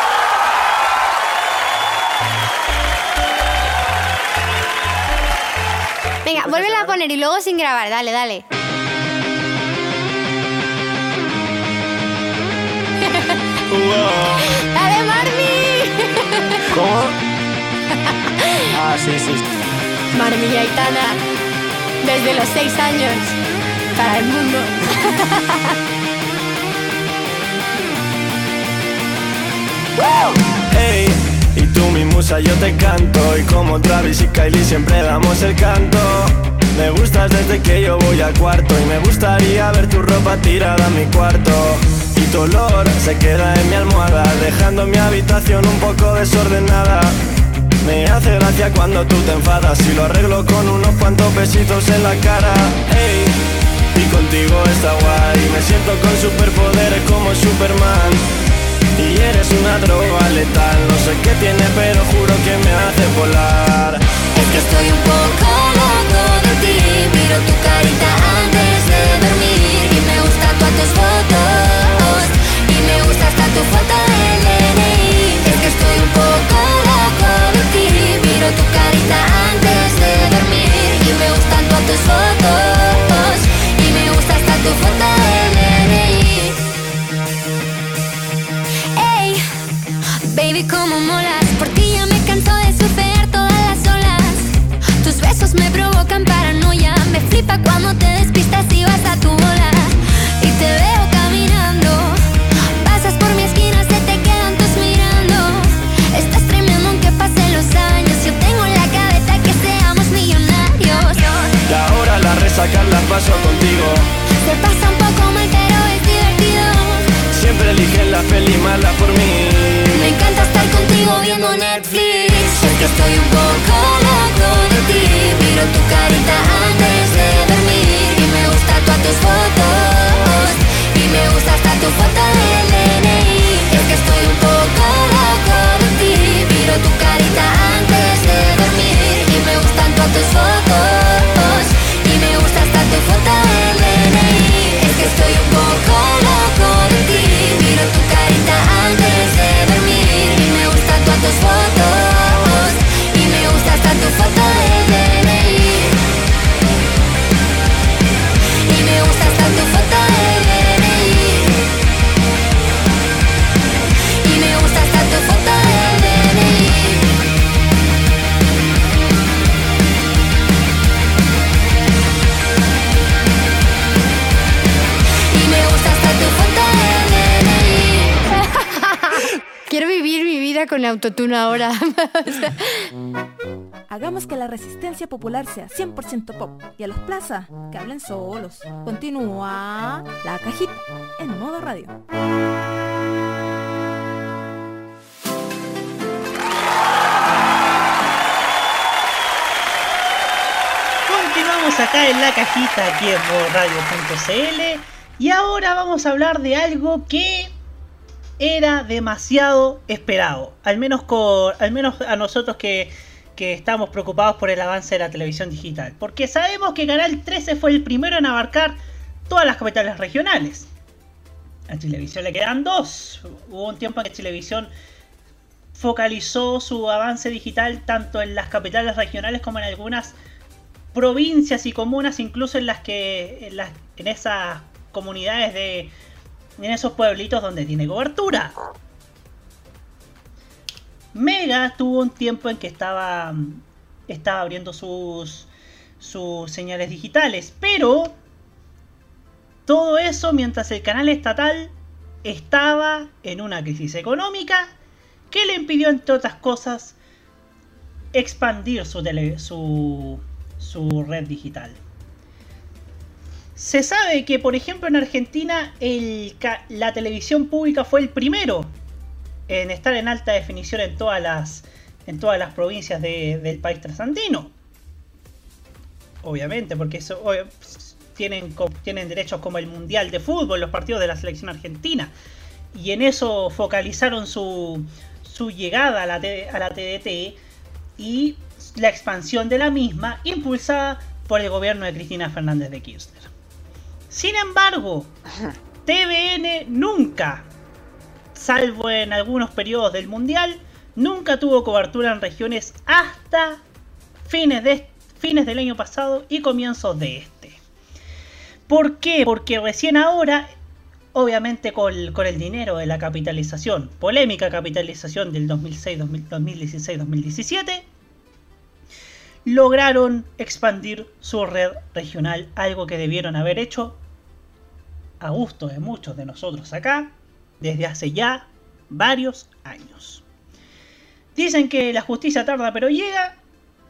Venga, vuélvela a poner y luego sin grabar. Dale, dale. ¡Dale, Marmi! ¿Cómo? [laughs] Ah, sí, sí. Marmi y Aitana, desde los seis años, para el mundo. [laughs] ¡Hey! Mi musa yo te canto. Y como Travis y Kylie siempre damos el canto. Me gustas desde que yo voy al cuarto. Y me gustaría ver tu ropa tirada en mi cuarto. Y tu olor se queda en mi almohada Dejando mi habitación un poco desordenada. Me hace gracia cuando tú te enfadas Y lo arreglo con unos cuantos besitos en la cara. Hey, y contigo está guay. Me siento con superpoderes como Superman y eres una droga letal. No sé qué tiene pero juro que me hace volar. Es que estoy un poco loco de ti Miro tu carita antes de dormir. Y me gusta tus fotos. Y me gusta hasta tu foto del DNI Es que estoy un poco loco de ti Miro tu carita antes de dormir. Y me gustan tus fotos. Y me gusta hasta tu foto Baby, como molas, por ti ya me canso de sufrir todas las olas. Tus besos me provocan paranoia, me flipa cuando te despistas y vas a tu bola. Y te veo caminando, pasas por mi esquina, se te quedan tus mirando. Estás tremendo aunque pasen los años, yo tengo en la cabeza que seamos millonarios. Y ahora la resaca la paso contigo. Se pasa un poco mal, pero es divertido. Siempre eligen la peli mala por mí. Me encanta contigo viendo Netflix. Es que estoy un poco loco de ti. Miro tu carita antes de dormir. Y me gusta todas tus fotos. Y me gusta hasta tu foto del DNI Es que estoy un poco loco de ti. Miro tu carita antes de dormir. Y me gustan todas tus fotos vivir mi vida con autotune ahora. [laughs] Hagamos que la resistencia popular sea 100% pop y a los plaza, que hablen solos. Continúa la cajita en modo radio. Continuamos acá en la cajita aquí en radio.cl y ahora vamos a hablar de algo que era demasiado esperado, al menos, con, al menos a nosotros que, que estamos preocupados por el avance de la televisión digital, porque sabemos que Canal 13 fue el primero en abarcar todas las capitales regionales. A Televisión le quedan dos. Hubo un tiempo en que Televisión focalizó su avance digital tanto en las capitales regionales como en algunas provincias y comunas, incluso en las que en, esas comunidades de en esos pueblitos donde tiene cobertura. Mega tuvo un tiempo en que estaba estaba abriendo sus sus señales digitales, pero todo eso mientras el canal estatal estaba en una crisis económica que le impidió, entre otras cosas, expandir su, tele, su, su red digital. Se sabe que, por ejemplo, en Argentina la televisión pública fue el primero en estar en alta definición en todas las, provincias de, del país trasandino. Obviamente, porque tienen, derechos como el Mundial de Fútbol, los partidos de la selección argentina. Y en eso focalizaron su, su llegada a la, a la TDT y la expansión de la misma, impulsada por el gobierno de Cristina Fernández de Kirchner. Sin embargo, TVN nunca, salvo en algunos periodos del Mundial, nunca tuvo cobertura en regiones hasta fines, de, fines del año pasado y comienzos de este. ¿Por qué? Porque recién ahora, obviamente con, con el dinero de la capitalización, polémica capitalización del 2016-2017, lograron expandir su red regional, algo que debieron haber hecho a gusto de muchos de nosotros acá desde hace ya varios años. Dicen que la justicia tarda pero llega,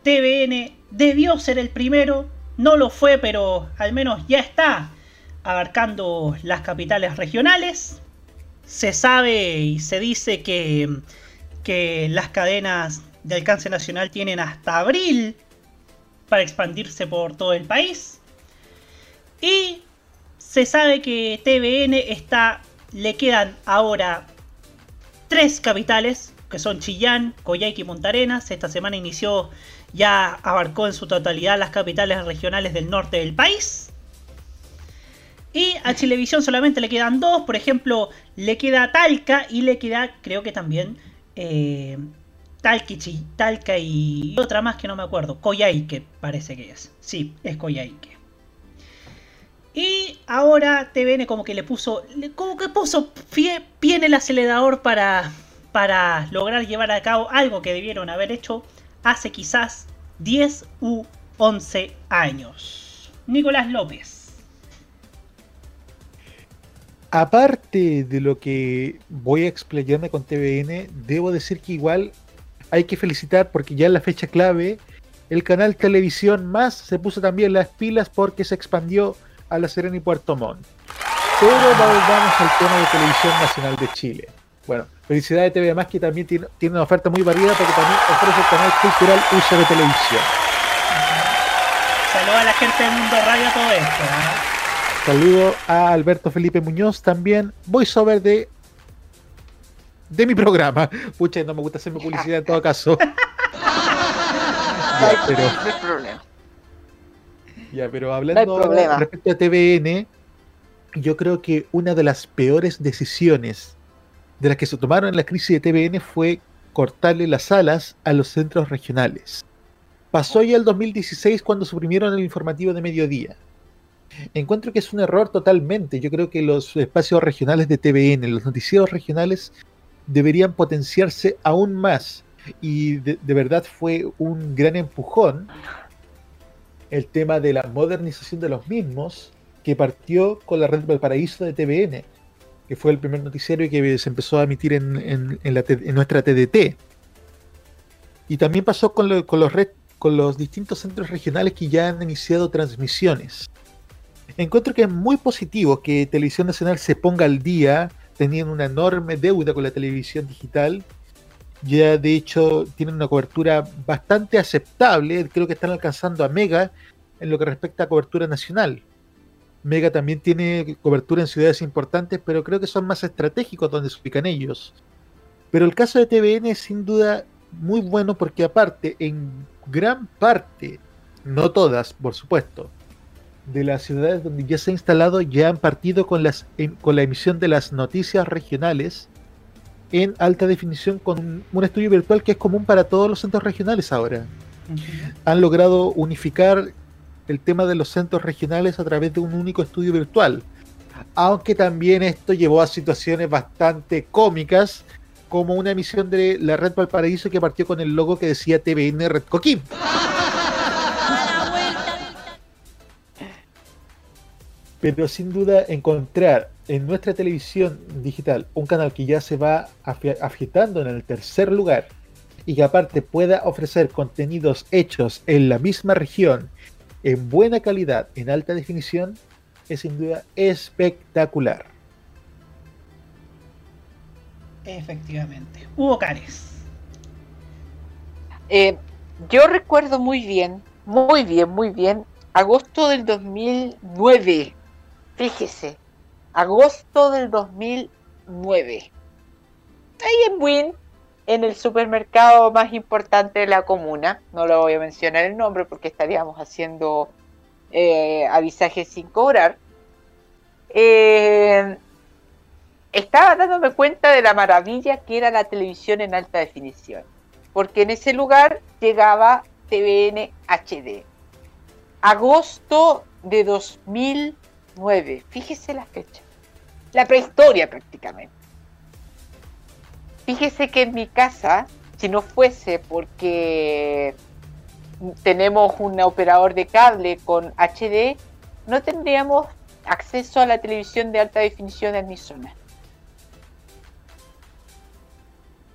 TVN debió ser el primero, no lo fue pero al menos ya está abarcando las capitales regionales. Se sabe y se dice que, que las cadenas de alcance nacional tienen hasta abril para expandirse por todo el país. Y se sabe que TVN está, le quedan ahora tres capitales, que son Chillán, Coyhaique y Montarenas. Esta semana inició, ya abarcó en su totalidad las capitales regionales del norte del país. Y a Chilevisión solamente le quedan dos, por ejemplo, le queda Talca y le queda, creo que también, eh, Talca y otra más que no me acuerdo. Coyhaique parece que es. Sí, es Coyhaique. Y ahora TVN como que le puso, como que puso pie, pie en el acelerador para, para lograr llevar a cabo algo que debieron haber hecho hace quizás 10 u 11 años. Nicolás López. Aparte de lo que voy a explayarme con TVN, debo decir que igual hay que felicitar porque ya en la fecha clave el canal Televisión Más se puso también las pilas porque se expandió a La Serena y Puerto Montt. Pero volvamos al tema de Televisión Nacional de Chile. Bueno, felicidades de TV Más que también tiene, tiene, una oferta muy variada porque también ofrece el canal cultural Uso de Televisión. Saludos a la gente del Mundo Radio todo esto. ¿eh? Saludo a Alberto Felipe Muñoz también, voiceover de de mi programa. Pucha, no me gusta hacerme publicidad en todo caso. [laughs] ya, pero, ya, pero hablando no respecto a TVN, yo creo que una de las peores decisiones de las que se tomaron en la crisis de TVN fue cortarle las alas a los centros regionales. Pasó ya el 2016 cuando suprimieron el informativo de mediodía. Encuentro que es un error totalmente. Yo creo que los espacios regionales de TVN, los noticieros regionales, deberían potenciarse aún más. Y de, de, verdad fue un gran empujón el tema de la modernización de los mismos, que partió con la red del paraíso de TVN, que fue el primer noticiario que se empezó a emitir en, nuestra TDT. Y también pasó con, lo, con, los con los distintos centros regionales que ya han iniciado transmisiones. Encuentro que es muy positivo que Televisión Nacional se ponga al día, teniendo una enorme deuda con la televisión digital. Ya de hecho tienen una cobertura bastante aceptable, creo que están alcanzando a Mega en lo que respecta a cobertura nacional. Mega también tiene cobertura en ciudades importantes, pero creo que son más estratégicos donde se ubican ellos. Pero el caso de TVN es sin duda muy bueno porque aparte, en gran parte, no todas, por supuesto, de las ciudades donde ya se ha instalado ya han partido con, las, con la emisión de las noticias regionales en alta definición con un estudio virtual que es común para todos los centros regionales ahora. Han logrado unificar el tema de los centros regionales a través de un único estudio virtual. Aunque también esto llevó a situaciones bastante cómicas, como una emisión de la Red Valparaíso que partió con el logo que decía TVN Red Coquín. Pero sin duda encontrar en nuestra televisión digital un canal que ya se va afiatando en el tercer lugar y que aparte pueda ofrecer contenidos hechos en la misma región en buena calidad, en alta definición, es sin duda espectacular. Efectivamente. Hugo Cares. Eh, yo recuerdo muy bien, muy bien, muy bien, agosto del 2009. Fíjese, agosto del 2009. Ahí en Win, en el supermercado más importante de la comuna, no lo voy a mencionar el nombre porque estaríamos haciendo eh, avisajes sin cobrar, eh, estaba dándome cuenta de la maravilla que era la televisión en alta definición, porque en ese lugar llegaba TVN HD. Agosto de 2009, fíjese la fecha, la prehistoria prácticamente. Fíjese que en mi casa, si no fuese porque tenemos un operador de cable con HD, no tendríamos acceso a la televisión de alta definición en mi zona.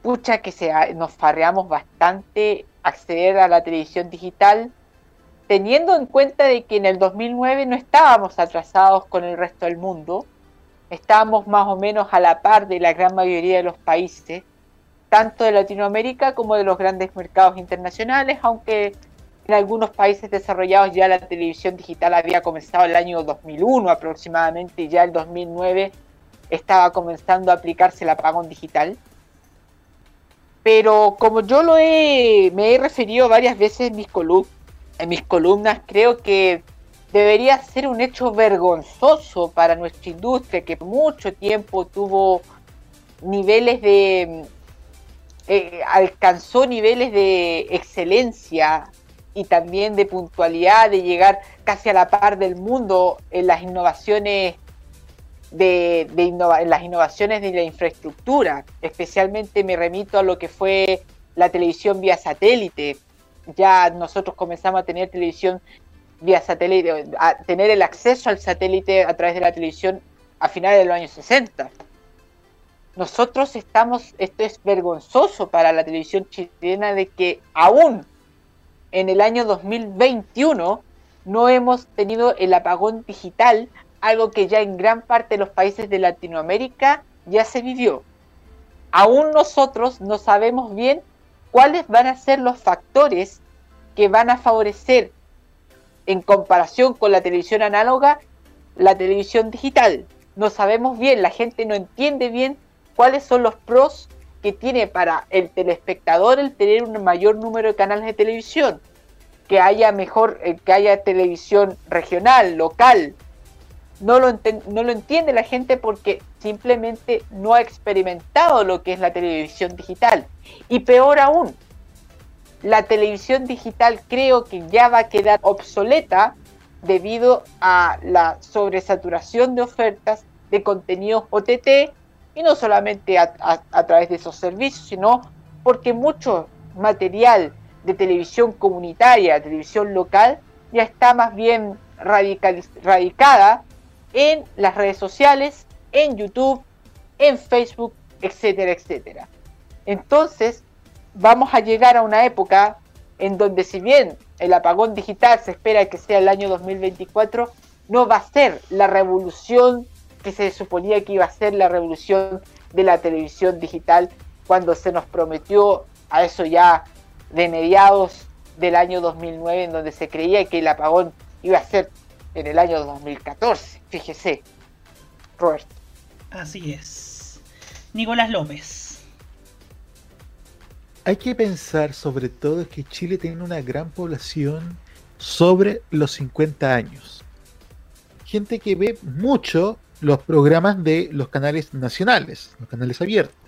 Pucha que se, nos farreamos bastante acceder a la televisión digital, teniendo en cuenta de que en el 2009 no estábamos atrasados con el resto del mundo, estábamos más o menos a la par de la gran mayoría de los países, tanto de Latinoamérica como de los grandes mercados internacionales, aunque en algunos países desarrollados ya la televisión digital había comenzado el año 2001 aproximadamente y ya el 2009 estaba comenzando a aplicarse el apagón digital. Pero como yo lo he, me he referido varias veces en mis, en mis columnas, creo que debería ser un hecho vergonzoso para nuestra industria que mucho tiempo tuvo niveles de eh, alcanzó niveles de excelencia y también de puntualidad, de llegar casi a la par del mundo en las innovaciones de, en las innovaciones de la infraestructura. Especialmente me remito a lo que fue la televisión vía satélite. Ya nosotros comenzamos a tener televisión vía satélite, a tener el acceso al satélite a través de la televisión a finales de los años 60. Nosotros estamos, esto es vergonzoso para la televisión chilena de que aún en el año 2021 no hemos tenido el apagón digital, algo que ya en gran parte de los países de Latinoamérica ya se vivió. Aún nosotros no sabemos bien cuáles van a ser los factores que van a favorecer en comparación con la televisión análoga, la televisión digital. No sabemos bien, la gente no entiende bien cuáles son los pros que tiene para el telespectador el tener un mayor número de canales de televisión, que haya mejor, eh, que haya televisión regional, local. No lo, no lo entiende la gente porque simplemente no ha experimentado lo que es la televisión digital. Y peor aún, la televisión digital creo que ya va a quedar obsoleta debido a la sobresaturación de ofertas de contenidos OTT y no solamente a, través de esos servicios, sino porque mucho material de televisión comunitaria, televisión local, ya está más bien radicada en las redes sociales, en YouTube, en Facebook, etcétera, etcétera. Entonces, vamos a llegar a una época en donde si bien el apagón digital se espera que sea el año 2024, no va a ser la revolución que se suponía que iba a ser la revolución de la televisión digital cuando se nos prometió a eso ya de mediados del año 2009 en donde se creía que el apagón iba a ser en el año 2014. Fíjese, Roberto. Así es. Nicolás López. Hay que pensar sobre todo que Chile tiene una gran población sobre los 50 años. Gente que ve mucho los programas de los canales nacionales, los canales abiertos.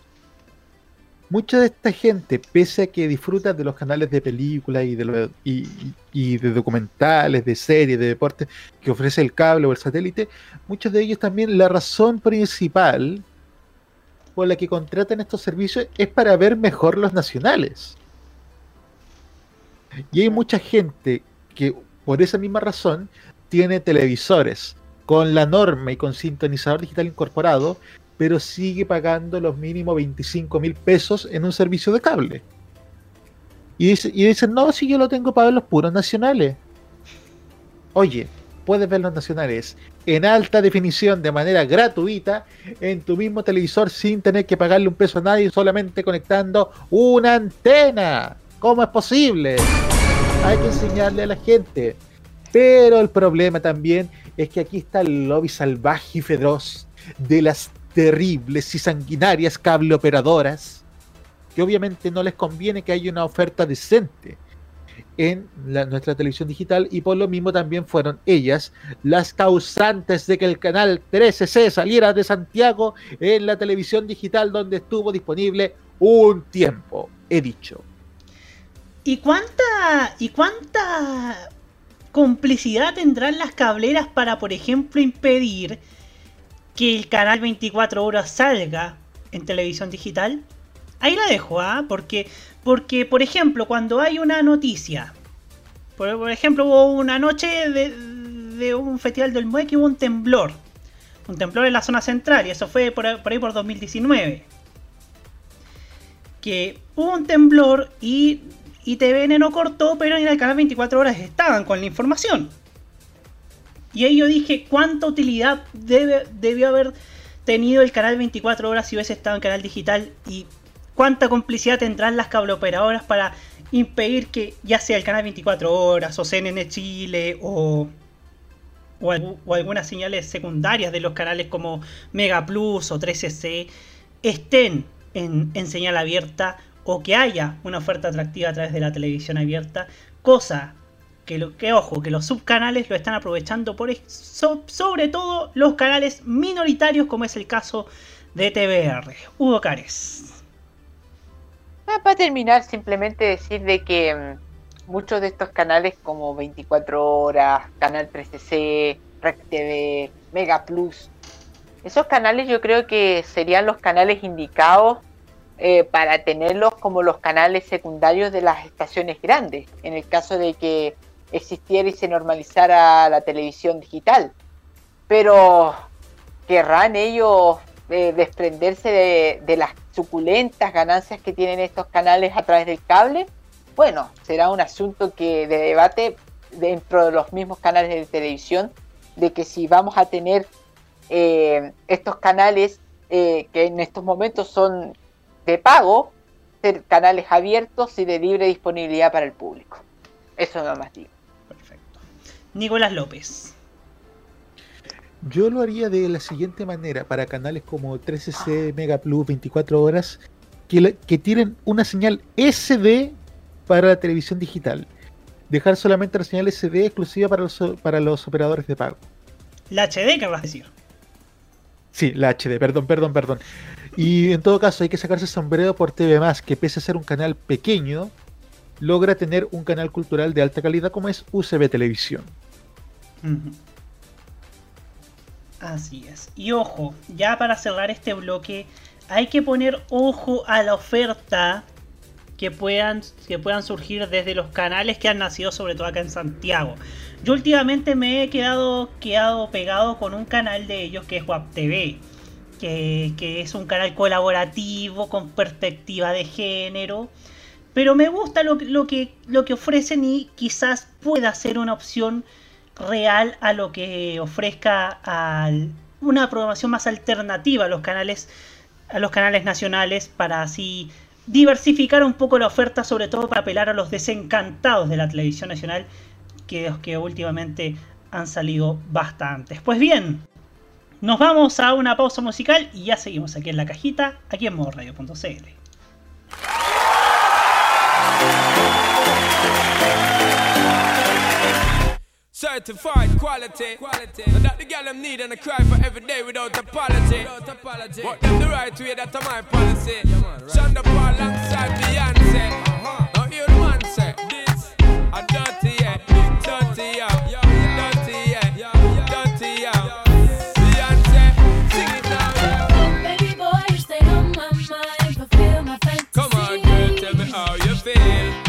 Mucha de esta gente, pese a que disfruta de los canales de películas y de, y, de documentales, de series, de deportes que ofrece el cable o el satélite, muchos de ellos también la razón principal por la que contratan estos servicios es para ver mejor los nacionales. Y hay mucha gente que por esa misma razón tiene televisores con la norma y con sintonizador digital incorporado, pero sigue pagando los mínimos 25 mil pesos en un servicio de cable. Y, dice, y dicen, no, si yo lo tengo para ver los puros nacionales. Oye, puedes ver los nacionales en alta definición de manera gratuita en tu mismo televisor sin tener que pagarle un peso a nadie, solamente conectando una antena. ¿Cómo es posible? Hay que enseñarle a la gente. Pero el problema también es que aquí está el lobby salvaje y feroz de las terribles y sanguinarias cable operadoras, que obviamente no les conviene que haya una oferta decente en nuestra televisión digital y por lo mismo también fueron ellas las causantes de que el canal 13C saliera de Santiago en la televisión digital donde estuvo disponible un tiempo, he dicho. ¿Y cuánta y cuánta complicidad tendrán las cableras para, por ejemplo, impedir que el canal 24 horas salga en televisión digital? Ahí la dejo, ¿ah? Porque, porque, por ejemplo, cuando hay una noticia, por, ejemplo, hubo una noche de, un festival del MUE que hubo un temblor. Un temblor en la zona central, y eso fue por, por ahí por 2019. Que hubo un temblor y y TVN no cortó, pero en el canal 24 horas estaban con la información. Y ahí yo dije, ¿cuánta utilidad debe, debió haber tenido el canal 24 horas si hubiese estado en canal digital? ¿Y cuánta complicidad tendrán las cableoperadoras para impedir que ya sea el canal 24 horas o CNN Chile o, o, algunas señales secundarias de los canales como Mega Plus o 13C estén en, en señal abierta o que haya una oferta atractiva a través de la televisión abierta, cosa que, ojo, que los subcanales lo están aprovechando por sobre todo los canales minoritarios como es el caso de TVR. Hugo Cares. Ah, para terminar, simplemente decir de que mm, muchos de estos canales como 24 horas, Canal 13C, Rec TV, Mega Plus, esos canales yo creo que serían los canales indicados eh, para tenerlos como los canales secundarios de las estaciones grandes, en el caso de que existiera y se normalizara la televisión digital. Pero querrán ellos eh, desprenderse de, las suculentas ganancias que tienen estos canales a través del cable. Bueno, será un asunto que de debate dentro de los mismos canales de televisión, de que si vamos a tener eh, estos canales que en estos momentos son de pago, ser canales abiertos y de libre disponibilidad para el público. Eso no más digo. Nicolás López. Yo lo haría de la siguiente manera para canales como 13C, Mega Plus, 24 horas, que, que tienen una señal SD para la televisión digital. Dejar solamente la señal SD exclusiva para los, para los operadores de pago. La HD, ¿qué vas a decir? Sí, la HD, perdón, perdón, perdón. Y en todo caso hay que sacarse sombrero por TV Más, que pese a ser un canal pequeño, logra tener un canal cultural de alta calidad como es UCB Televisión. Así es. Y ojo, ya para cerrar este bloque, hay que poner ojo a la oferta que puedan, que puedan surgir desde los canales que han nacido, sobre todo acá en Santiago. Yo últimamente me he quedado, quedado pegado con un canal de ellos que es WAP TV que, es un canal colaborativo con perspectiva de género, pero me gusta lo, lo, que, lo que ofrecen y quizás pueda ser una opción real a lo que ofrezca una programación más alternativa a los canales a los canales nacionales para así diversificar un poco la oferta, sobre todo para apelar a los desencantados de la televisión nacional, que, que últimamente han salido bastantes. Pues bien, nos vamos a una pausa musical y ya seguimos aquí en la cajita, aquí en modoradio.cl. Certified quality. quality. And that the girl them need and I cry for every day without apology. Without apology. But them the right way, that's my policy. Yeah, man, right. Shonda Paul alongside Beyonce. Uh-huh. Now hear the man say, this a dirty yeah, dirty yeah, dirty yeah, dirty yeah. Beyonce, it now. Baby boy, you stay on my mind, fulfill my fantasy. Come on, girl, tell me how you feel.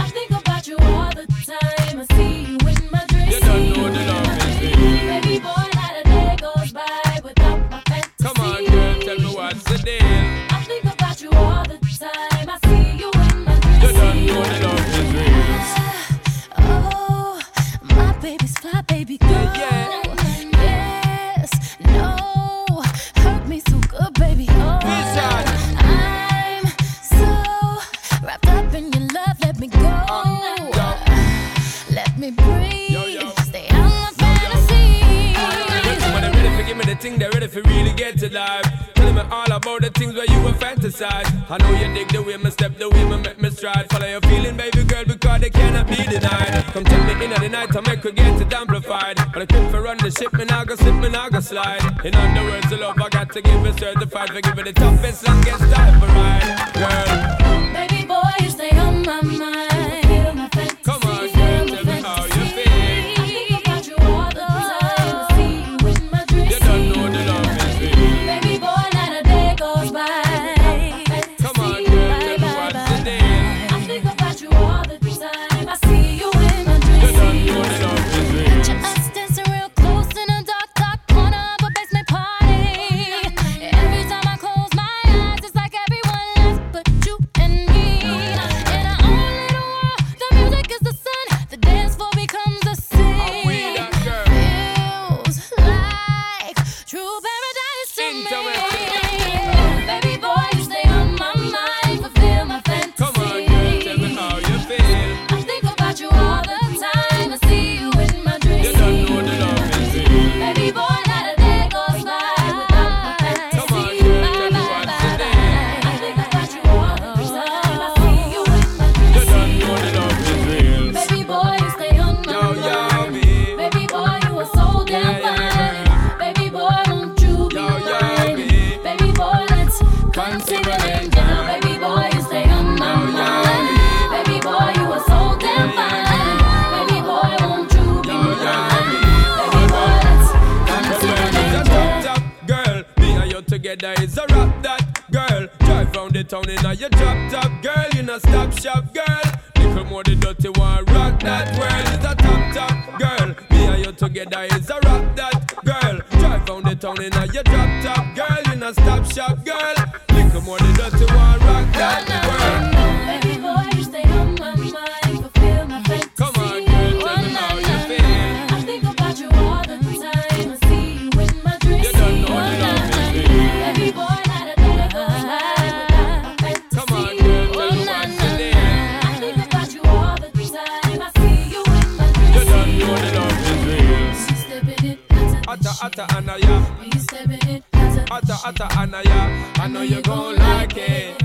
Slide. In other words, the love I got to give it certified for giving the toughest, longest know stop shop girl. Little more the dirty one, rock that world. Baby boy, you stay on my mind, fulfill my fantasy. Come on, girl, tell me how you feel. I think about you all the time. I see you in my dreams. You don't know the love is. Baby boy, not a day goes by without my fantasy. Come on, girl, tell me what's the deal. I think about you all the time. I see you in my dreams. You don't know the love is real. Atta atta anaya, me stepping it, atta, atta atta anaya. I know you gon' like it.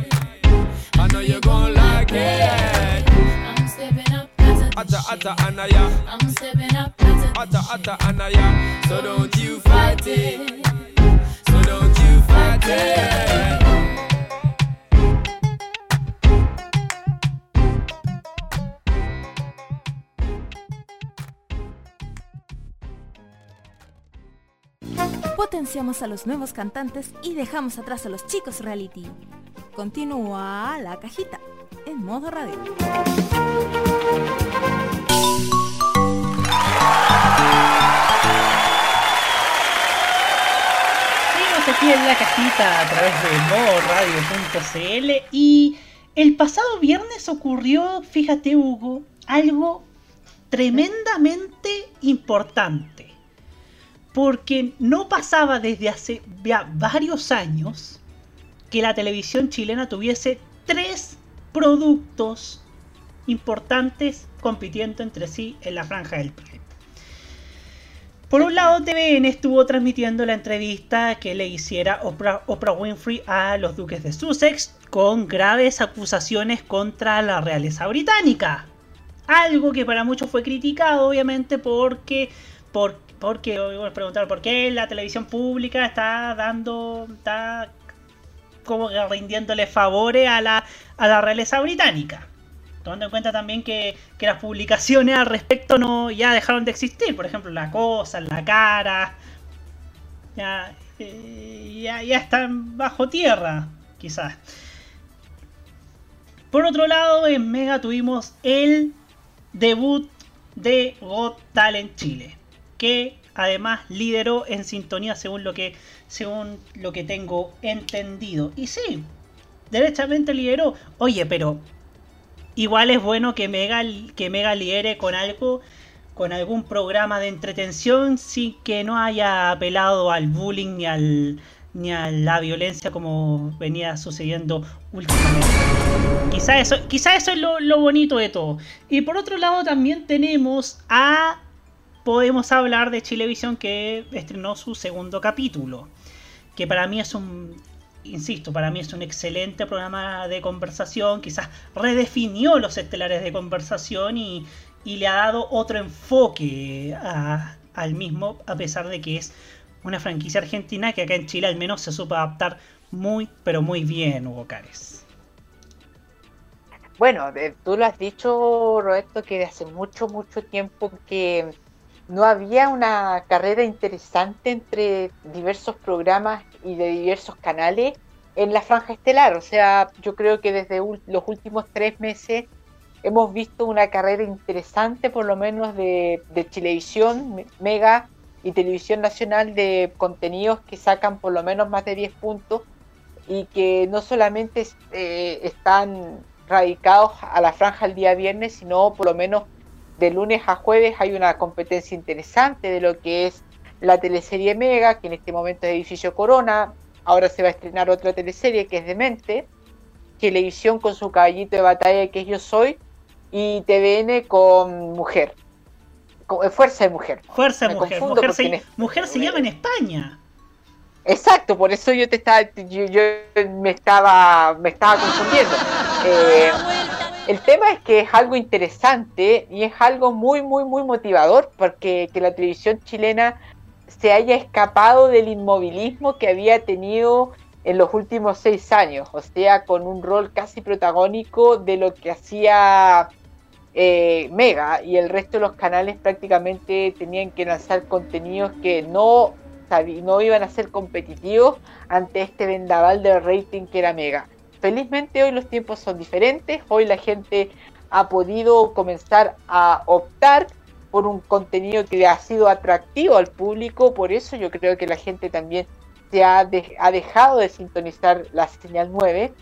I know you gon' like it. I'm stepping up, atta, Atta anaya, I'm stepping up, atta atta anaya. So don't you fight it. So don't you fight it. Potenciamos a los nuevos cantantes y dejamos atrás a los chicos reality. Continúa la cajita en modo radio. Aquí en la cajita a través de modoradio.cl y el pasado viernes ocurrió, fíjate Hugo, algo tremendamente importante. Porque no pasaba desde hace ya varios años que la televisión chilena tuviese tres productos importantes compitiendo entre sí en la franja del Prime. Por un lado, TVN estuvo transmitiendo la entrevista que le hiciera Oprah, Oprah, Winfrey a los duques de Sussex con graves acusaciones contra la realeza británica. Algo que para muchos fue criticado, obviamente, porque, por, porque preguntar por qué la televisión pública está dando, está como rindiéndole favores a la, a la realeza británica. Tomando en cuenta también que, las publicaciones al respecto no ya dejaron de existir. Por ejemplo, La Cosa, La Cara. Ya, eh, ya, ya están bajo tierra, quizás. Por otro lado, en Mega tuvimos el debut de Got Talent Chile. Que además lideró en sintonía según lo que, según lo que tengo entendido. Y sí, derechamente lideró. Oye, pero igual es bueno que Mega, que Mega lidere con algo, con algún programa de entretención sin que no haya apelado al bullying ni al ni a la violencia como venía sucediendo últimamente. Quizá eso, eso es lo, lo bonito de todo. Y por otro lado también tenemos a... Podemos hablar de Chilevisión que estrenó su segundo capítulo. Que para mí es un insisto, para mí es un excelente programa de conversación, quizás redefinió los estelares de conversación y, le ha dado otro enfoque al mismo, a pesar de que es una franquicia argentina que acá en Chile al menos se supo adaptar muy, pero muy bien, Hugo Cares. Bueno, tú lo has dicho, Roberto, que de hace mucho, mucho tiempo que no había una carrera interesante entre diversos programas y de diversos canales en la franja estelar. O sea, yo creo que desde los últimos tres meses hemos visto una carrera interesante, por lo menos de, de Chilevisión, Mega y Televisión Nacional, de contenidos que sacan por lo menos más de 10 puntos y que no solamente eh, están radicados a la franja el día viernes, sino por lo menos de lunes a jueves hay una competencia interesante de lo que es la teleserie Mega, que en este momento es Edificio Corona. Ahora se va a estrenar otra teleserie que es Demente. Televisión con su caballito de batalla que es Yo Soy. Y TVN con Mujer. Con, eh, Fuerza de Mujer. Fuerza de Mujer. Mujer se, mujer se llama en España. Exacto, por eso yo te estaba, yo, me estaba, me estaba confundiendo. Eh, el tema es que es algo interesante y es algo muy, muy, muy motivador porque que la televisión chilena se haya escapado del inmovilismo que había tenido en los últimos seis años, o sea, con un rol casi protagónico de lo que hacía eh, Mega y el resto de los canales prácticamente tenían que lanzar contenidos que no, no iban a ser competitivos ante este vendaval de rating que era Mega. Felizmente hoy los tiempos son diferentes, hoy la gente ha podido comenzar a optar por un contenido que ha sido atractivo al público, por eso yo creo que la gente también se ha, ha dejado de sintonizar la señal 9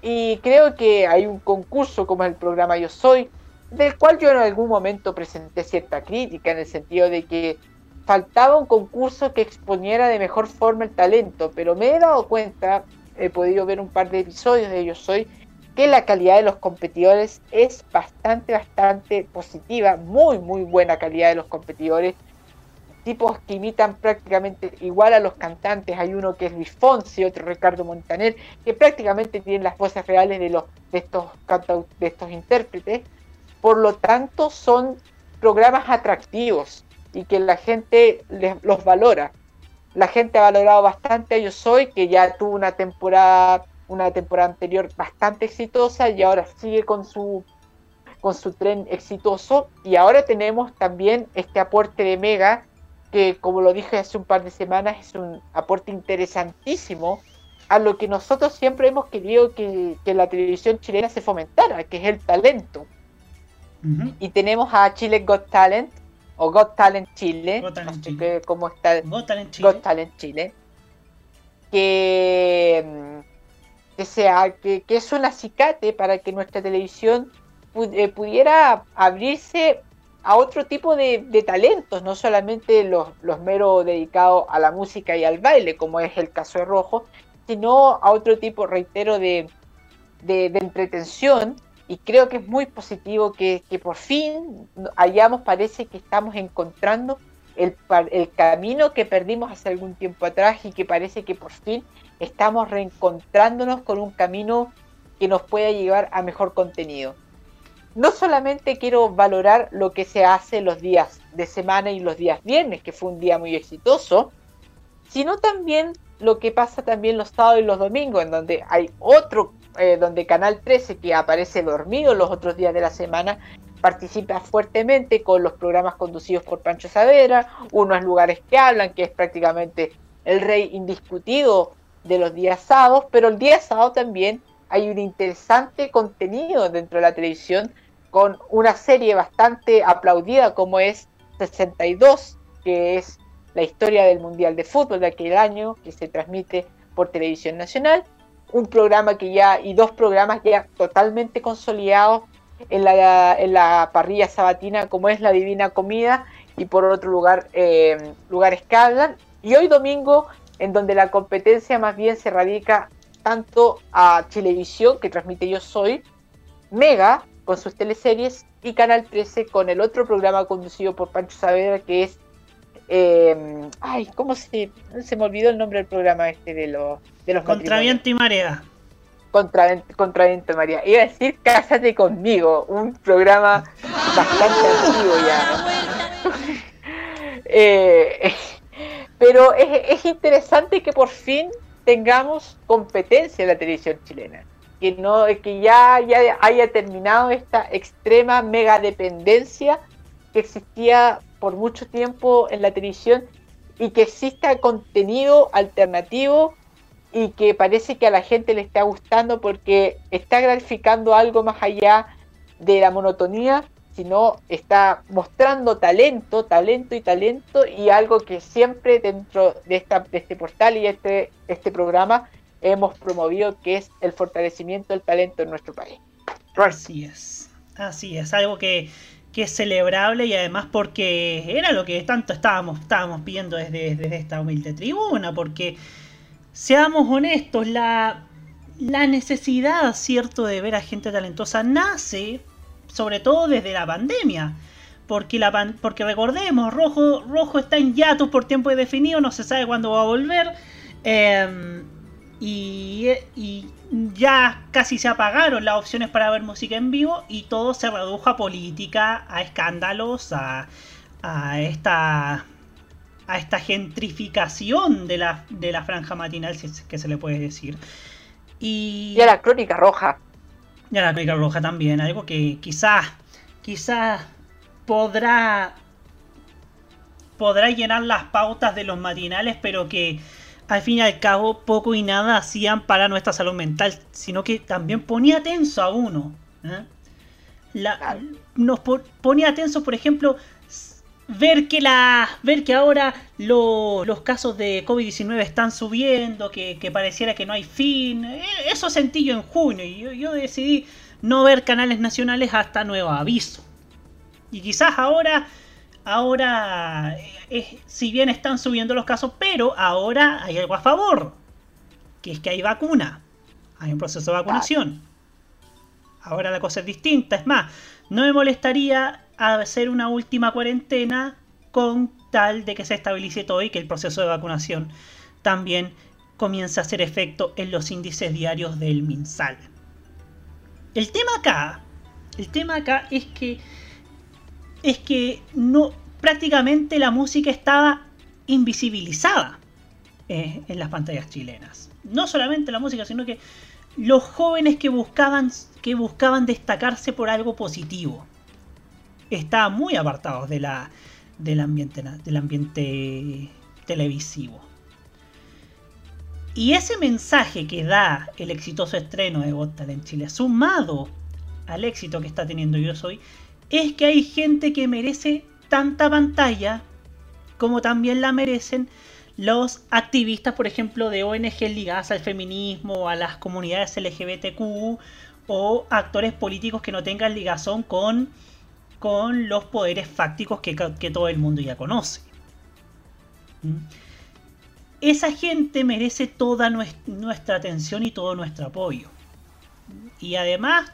y creo que hay un concurso como el programa Yo Soy, del cual yo en algún momento presenté cierta crítica en el sentido de que faltaba un concurso que exponiera de mejor forma el talento, pero me he dado cuenta he podido ver un par de episodios de ellos hoy, que la calidad de los competidores es bastante, bastante positiva, muy, muy buena calidad de los competidores, tipos que imitan prácticamente igual a los cantantes, hay uno que es Luis Fonsi, otro Ricardo Montaner, que prácticamente tienen las voces reales de, los, de, estos, de estos intérpretes, por lo tanto son programas atractivos y que la gente los valora la gente ha valorado bastante a Yo Soy, que ya tuvo una temporada, una temporada anterior bastante exitosa y ahora sigue con su con su tren exitoso. Y ahora tenemos también este aporte de Mega, que como lo dije hace un par de semanas, es un aporte interesantísimo a lo que nosotros siempre hemos querido que, la televisión chilena se fomentara, que es el talento. Y tenemos a Chile Got Talent, o Got Talent Chile, Got Talent Chile. cómo está Got Talent Chile. Talent Chile, que, que, sea, que, es un acicate para que nuestra televisión eh, pudiera abrirse a otro tipo de, talentos, no solamente los, los meros dedicados a la música y al baile, como es el caso de Rojo, sino a otro tipo, reitero, de, de, entretención. Y creo que es muy positivo que, por fin hayamos, parece que estamos encontrando el, el camino que perdimos hace algún tiempo atrás y que parece que por fin estamos reencontrándonos con un camino que nos pueda llevar a mejor contenido. No solamente quiero valorar lo que se hace los días de semana y los días viernes, que fue un día muy exitoso, sino también lo que pasa también los sábados y los domingos, en donde hay otro, eh, donde Canal 13, que aparece dormido los otros días de la semana, participa fuertemente con los programas conducidos por Pancho Savera, unos lugares que hablan, que es prácticamente el rey indiscutido de los días sábados, pero el día sábado también hay un interesante contenido dentro de la televisión con una serie bastante aplaudida como es 62, que es la historia del Mundial de Fútbol de aquel año, que se transmite por televisión nacional, un programa que ya, y dos programas ya totalmente consolidados en la, en la parrilla sabatina como es La Divina Comida y por otro lugar eh, lugares que hablan. Y hoy domingo en donde la competencia más bien se radica tanto a Chilevisión, que transmite Yo Soy, Mega, con sus teleseries, y Canal 13 con el otro programa conducido por Pancho Saavedra, que es... Em, ay, ¿cómo se, se me olvidó el nombre del programa este de, los de los Contraviento y Marea. Contraviento y Marea. Iba a decir Cásate conmigo, un programa bastante antiguo ya. [laughs] eh, pero es, interesante que por fin tengamos competencia en la televisión chilena. Que, no, que ya, ya haya terminado esta extrema mega dependencia que existía por mucho tiempo en la televisión y que exista contenido alternativo y que parece que a la gente le está gustando porque está gratificando algo más allá de la monotonía sino está mostrando talento, talento y talento y algo que siempre dentro de, esta, de este portal y este, este programa hemos promovido, que es el fortalecimiento del talento en nuestro país. Así es, así es, algo que, que, es celebrable y además porque era lo que tanto estábamos, estábamos pidiendo desde, desde esta humilde tribuna, porque seamos honestos, la, la necesidad, cierto, de ver a gente talentosa nace sobre todo desde la pandemia. Porque, la porque recordemos, Rojo, Rojo está en yato por tiempo indefinido, no se sabe cuándo va a volver. Em, y, ya casi se apagaron las opciones para ver música en vivo y todo se redujo a política, a escándalos, a, a esta a esta gentrificación de la, de la franja matinal, si es que se le puede decir. Y, y a la crónica roja. Y a la Crónica Roja también, algo que quizás, quizás podrá, podrá llenar las pautas de los matinales, pero que al fin y al cabo poco y nada hacían para nuestra salud mental, sino que también ponía tenso a uno. ¿eh? nos ponía tenso, por ejemplo, ver que la ver que ahora los casos de COVID-19 están subiendo, que, pareciera que no hay fin. Eh, eso sentí yo en junio y yo, decidí no ver canales nacionales hasta nuevo aviso. Y quizás ahora, ahora, eh, si bien están subiendo los casos, pero ahora hay algo a favor, que es que hay vacuna, hay un proceso de vacunación. Ahora la cosa es distinta, es más, no me molestaría hacer una última cuarentena con tal de que se estabilice todo y que el proceso de vacunación también comience a hacer efecto en los índices diarios del MinSal. El tema acá, el tema acá es que es que no prácticamente la música estaba invisibilizada eh, en las pantallas chilenas. No solamente la música, sino que los jóvenes que buscaban que buscaban destacarse por algo positivo está muy apartados de la, del, ambiente, del ambiente televisivo. Y ese mensaje que da el exitoso estreno de Got en Chile, sumado al éxito que está teniendo Yo Soy, es que hay gente que merece tanta pantalla como también la merecen los activistas, por ejemplo, de ONG ligadas al feminismo, a las comunidades LGBTQ o actores políticos que no tengan ligazón con, con los poderes fácticos que, todo el mundo ya conoce. ¿Mm? Esa gente merece toda nuestra atención y todo nuestro apoyo. Y además,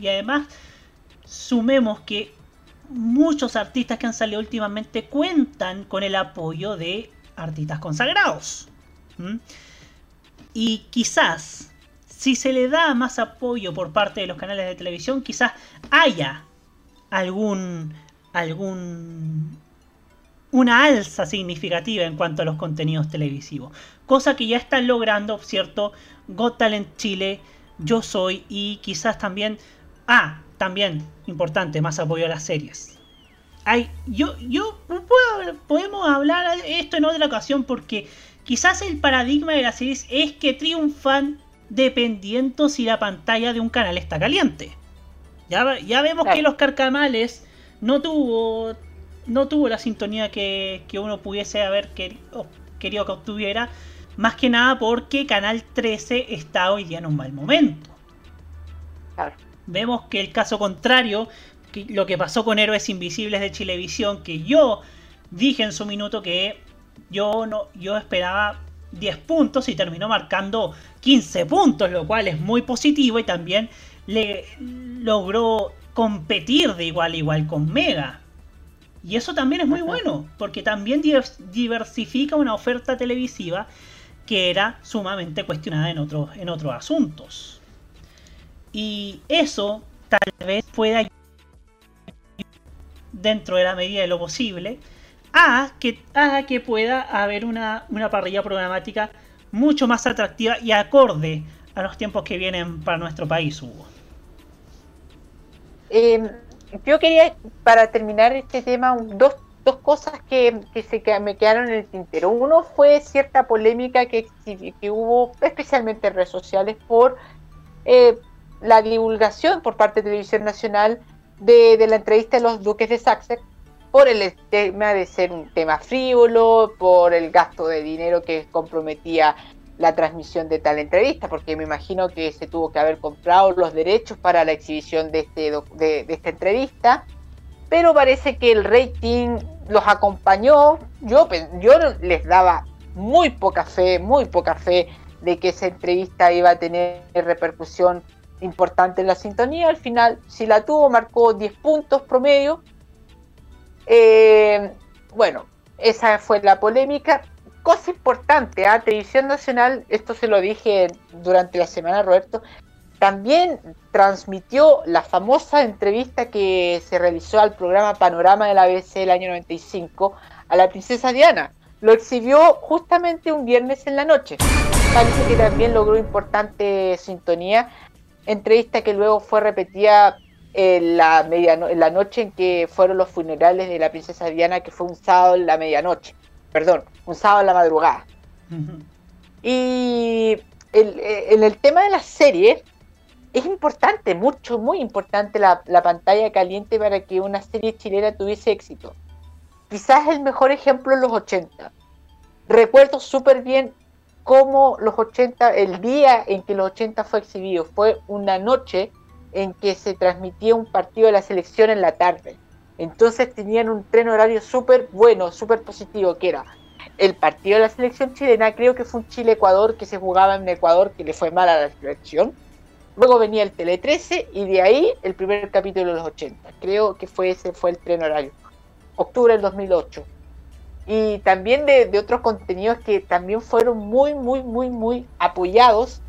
y además, sumemos que muchos artistas que han salido últimamente cuentan con el apoyo de artistas consagrados. Y quizás, si se le da más apoyo por parte de los canales de televisión, quizás haya algún algún una alza significativa en cuanto a los contenidos televisivos, cosa que ya están logrando, cierto, Got Talent Chile, Yo Soy y quizás también ah, también importante, más apoyo a las series. Hay, yo, yo podemos hablar esto en otra ocasión porque quizás el paradigma de las series es que triunfan dependiendo si la pantalla de un canal está caliente. Ya, ya vemos que los carcamales no tuvo no tuvo la sintonía que, uno pudiese haber querido, querido que obtuviera, más que nada porque Canal 13 está hoy día en un mal momento. Vemos que el caso contrario, lo que pasó con Héroes Invisibles de Chilevisión, que yo dije en su minuto que yo no yo esperaba 10 puntos y terminó marcando 15 puntos, lo cual es muy positivo y también le logró competir de igual a igual con Mega. Y eso también es muy bueno, porque también diversifica una oferta televisiva que era sumamente cuestionada en otros, en otros asuntos. Y eso tal vez pueda dentro de la medida de lo posible a que, a que pueda haber una, una parrilla programática mucho más atractiva y acorde a los tiempos que vienen para nuestro país, Hugo. Eh, yo quería, para terminar este tema, dos, dos cosas que, que, se, me quedaron en el tintero. Uno fue cierta polémica que, que hubo, especialmente en redes sociales, por eh, la divulgación por parte de Televisión Nacional de, de la entrevista de los duques de Saxe por el tema de ser un tema frívolo, por el gasto de dinero que comprometía la transmisión de tal entrevista, porque me imagino que se tuvo que haber comprado los derechos para la exhibición de, este, de, esta entrevista, pero parece que el rating los acompañó, yo, yo les daba muy poca fe, muy poca fe de que esa entrevista iba a tener repercusión importante en la sintonía, al final si la tuvo marcó 10 puntos promedio, eh, bueno, esa fue la polémica, cosa importante, a ¿ah? Televisión Nacional, esto se lo dije durante la semana, Roberto, también transmitió la famosa entrevista que se realizó al programa Panorama de la ABC el año 95 a la princesa Diana. Lo exhibió justamente un viernes en la noche. Parece que también logró importante sintonía. Entrevista que luego fue repetida en la, en la noche en que fueron los funerales de la princesa Diana, que fue un sábado en la medianoche perdón, un sábado en la madrugada. Y en el tema de las series, es importante, mucho, muy importante la, pantalla caliente para que una serie chilena tuviese éxito. Quizás el mejor ejemplo en los 80. Recuerdo súper bien cómo los 80, el día en que los 80 fue exhibido, fue una noche en que se transmitía un partido de la selección en la tarde. Entonces tenían un tren horario súper bueno, súper positivo, que era el partido de la selección chilena, creo que fue un Chile-Ecuador que se jugaba en Ecuador, que le fue mal a la selección. Luego venía el Tele 13 y de ahí el primer capítulo de los 80. Creo que fue ese fue el tren horario. Octubre del 2008. Y también de, otros contenidos que también fueron muy, muy, muy, muy apoyados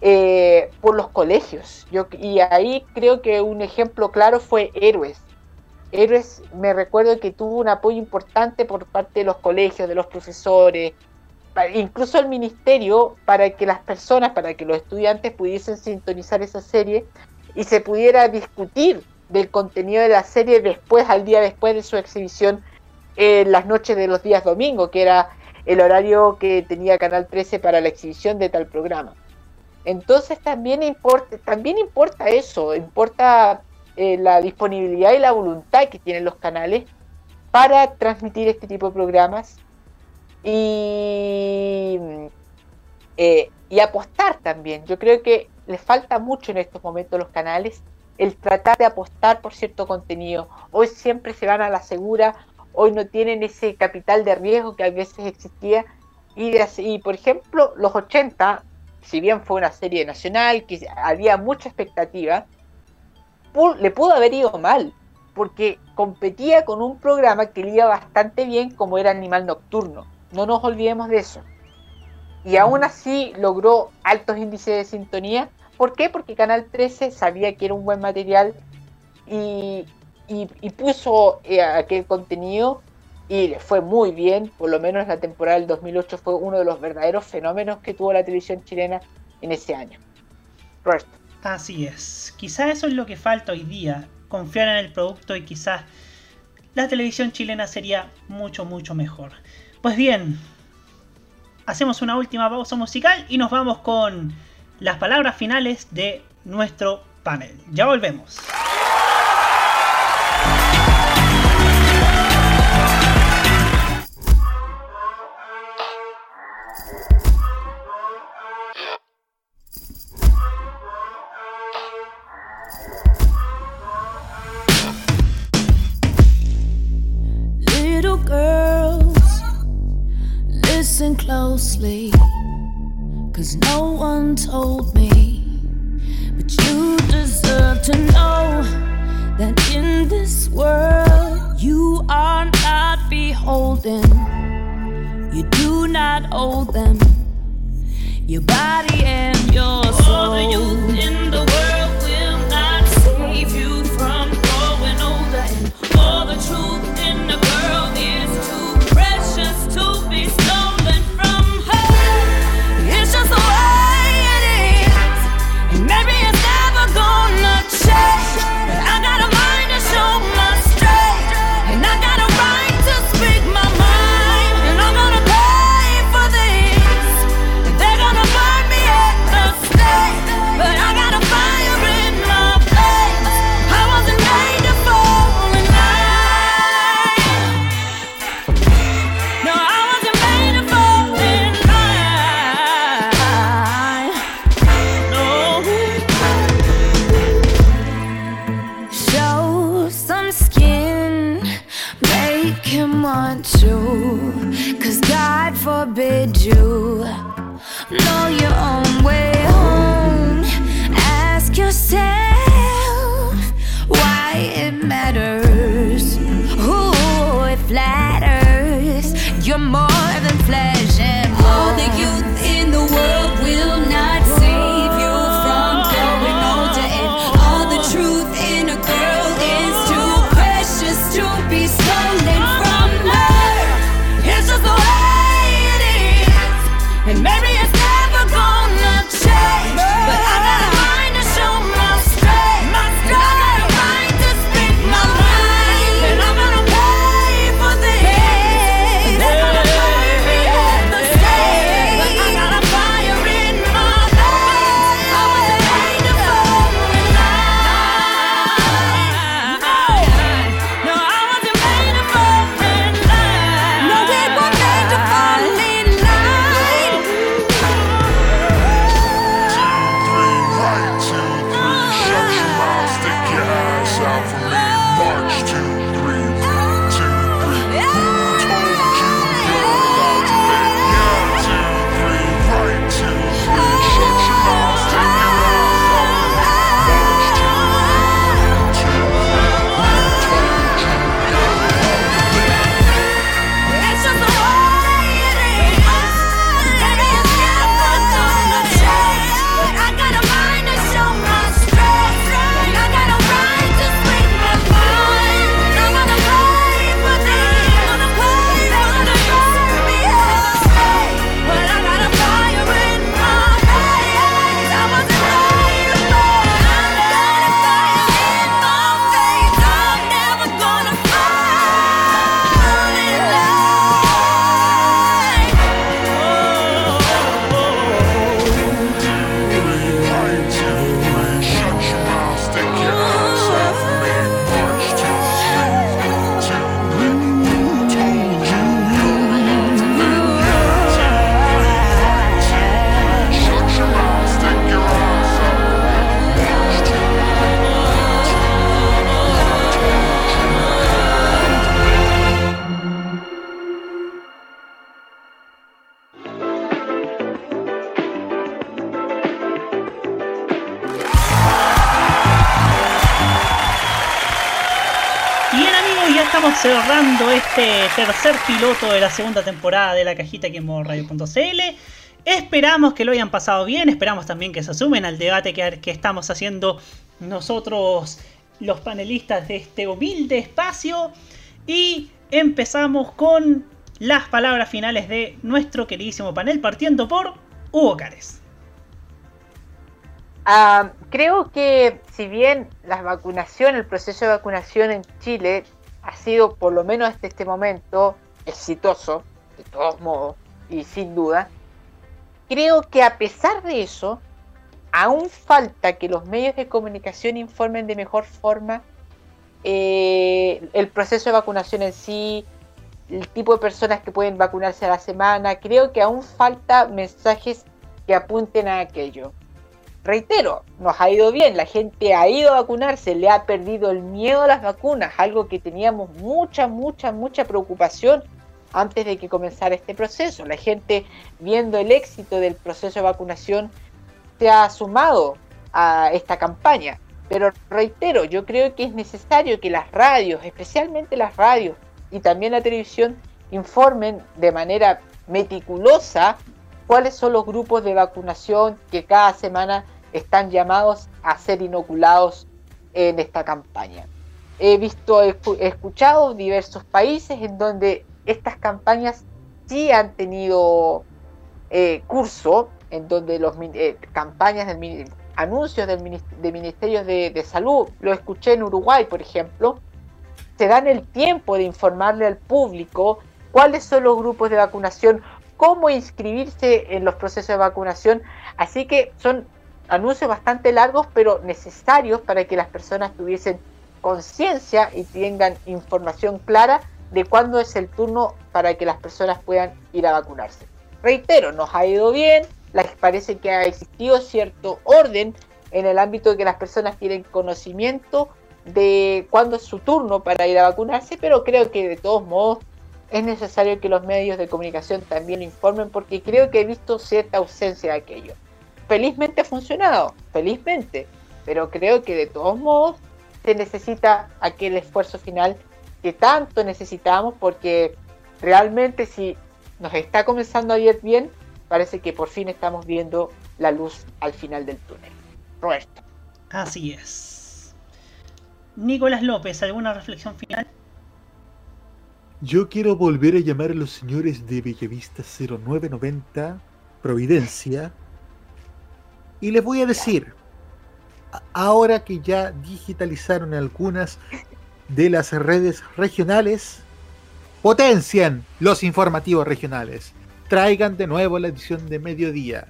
eh, por los colegios. Yo, y ahí creo que un ejemplo claro fue Héroes Héroes me recuerdo que tuvo un apoyo importante por parte de los colegios, de los profesores, incluso el ministerio, para que las personas, para que los estudiantes pudiesen sintonizar esa serie y se pudiera discutir del contenido de la serie después, al día después de su exhibición, en las noches de los días domingo, que era el horario que tenía Canal 13 para la exhibición de tal programa. Entonces también importa, también importa eso, importa eh, la disponibilidad y la voluntad que tienen los canales para transmitir este tipo de programas y, eh, y apostar también. Yo creo que les falta mucho en estos momentos los canales el tratar de apostar por cierto contenido. Hoy siempre se van a la segura, hoy no tienen ese capital de riesgo que a veces existía. Y, y por ejemplo, los 80, si bien fue una serie nacional, que había mucha expectativa, le pudo haber ido mal, porque competía con un programa que le iba bastante bien como era Animal Nocturno. No nos olvidemos de eso. Y aún así logró altos índices de sintonía. ¿Por qué? Porque Canal 13 sabía que era un buen material y, puso eh, aquel contenido y le fue muy bien. Por lo menos la temporada del 2008 fue uno de los verdaderos fenómenos que tuvo la televisión chilena en ese año. Roberto. Así es. Quizás eso es lo que falta hoy día. Confiar en el producto y quizás la televisión chilena sería mucho, mucho mejor. Pues bien, hacemos una última pausa musical y nos vamos con las palabras finales de nuestro panel. Ya volvemos. Cause no one told me. But you deserve to know that in this world you are not beholden. You do not owe them your body and your soul. All the youth in the world este tercer piloto de la segunda temporada de la cajita aquí en Radio.cl. Esperamos que lo hayan pasado bien, esperamos también que se sumen al debate que, que estamos haciendo nosotros los panelistas de este humilde espacio. Y empezamos con las palabras finales de nuestro queridísimo panel, partiendo por Hugo Cares. Ah, creo que si bien la vacunación, el proceso de vacunación en Chile ha sido, por lo menos hasta este momento, exitoso, de todos modos, y sin duda, creo que a pesar de eso, aún falta que los medios de comunicación informen de mejor forma eh, el proceso de vacunación en sí, el tipo de personas que pueden vacunarse a la semana. Creo que aún falta mensajes que apunten a aquello. Reitero, nos ha ido bien, la gente ha ido a vacunarse, le ha perdido el miedo a las vacunas, algo que teníamos mucha, mucha, mucha preocupación antes de que comenzara este proceso. La gente viendo el éxito del proceso de vacunación se ha sumado a esta campaña. Pero reitero, yo creo que es necesario que las radios, especialmente las radios y también la televisión, informen de manera meticulosa cuáles son los grupos de vacunación que cada semana están llamados a ser inoculados en esta campaña. He visto, he escuchado diversos países en donde estas campañas sí han tenido eh, curso, en donde las eh, campañas del anuncios del, de ministerios de, salud, lo escuché en Uruguay, por ejemplo, se dan el tiempo de informarle al público cuáles son los grupos de vacunación, cómo inscribirse en los procesos de vacunación. Así que son anuncios bastante largos, pero necesarios para que las personas tuviesen conciencia y tengan información clara de cuándo es el turno para que las personas puedan ir a vacunarse. Reitero, nos ha ido bien, parece que ha existido cierto orden en el ámbito de que las personas tienen conocimiento de cuándo es su turno para ir a vacunarse, pero creo que de todos modos es necesario que los medios de comunicación también informen porque creo que he visto cierta ausencia de aquello. Felizmente ha funcionado, felizmente, pero creo que de todos modos se necesita aquel esfuerzo final que tanto necesitamos porque realmente si nos está comenzando a ir bien, parece que por fin estamos viendo la luz al final del túnel. Roberto. Así es. Nicolás López, ¿alguna reflexión final? Yo quiero volver a llamar a los señores de Bellavista 0990, Providencia, y les voy a decir, ahora que ya digitalizaron algunas de las redes regionales, potencian los informativos regionales traigan de nuevo la edición de mediodía.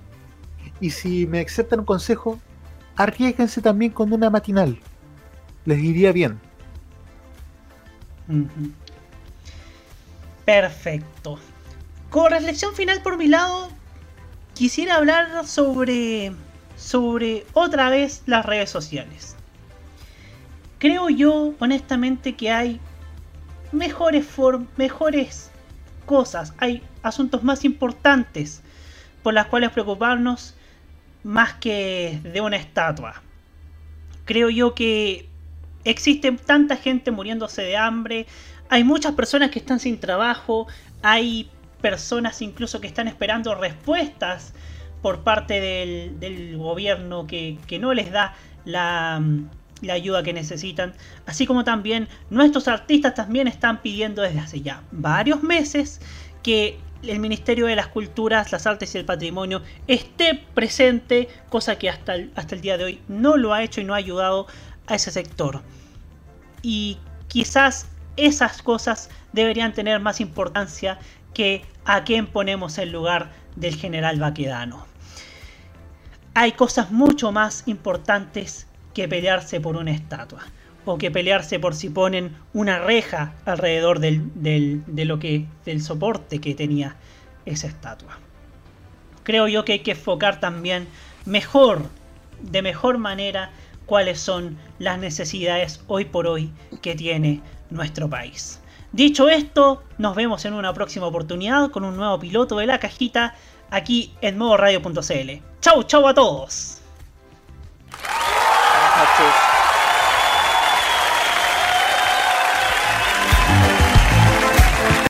Y si me aceptan un consejo, arriesguense también con una matinal. Les iría bien. Perfecto. Con reflexión final por mi lado, quisiera hablar sobre sobre otra vez las redes sociales. Creo yo honestamente que hay mejores mejores cosas, hay asuntos más importantes por las cuales preocuparnos más que de una estatua. Creo yo que existe tanta gente muriéndose de hambre, hay muchas personas que están sin trabajo, hay personas incluso que están esperando respuestas por parte del, gobierno que, no les da la, ayuda que necesitan, así como también nuestros artistas también están pidiendo desde hace ya varios meses que el Ministerio de las Culturas, las Artes y el Patrimonio esté presente, cosa que hasta hasta el día de hoy no lo ha hecho y no ha ayudado a ese sector. Y quizás esas cosas deberían tener más importancia que a quién ponemos en lugar del general Baquedano. Hay cosas mucho más importantes que pelearse por una estatua o que pelearse por si ponen una reja alrededor del, de lo que, del soporte que tenía esa estatua. Creo yo que hay que enfocar también mejor, de mejor manera, cuáles son las necesidades hoy por hoy que tiene nuestro país. Dicho esto, nos vemos en una próxima oportunidad con un nuevo piloto de la cajita aquí en modoradio.cl. ¡Chau, chau a todos!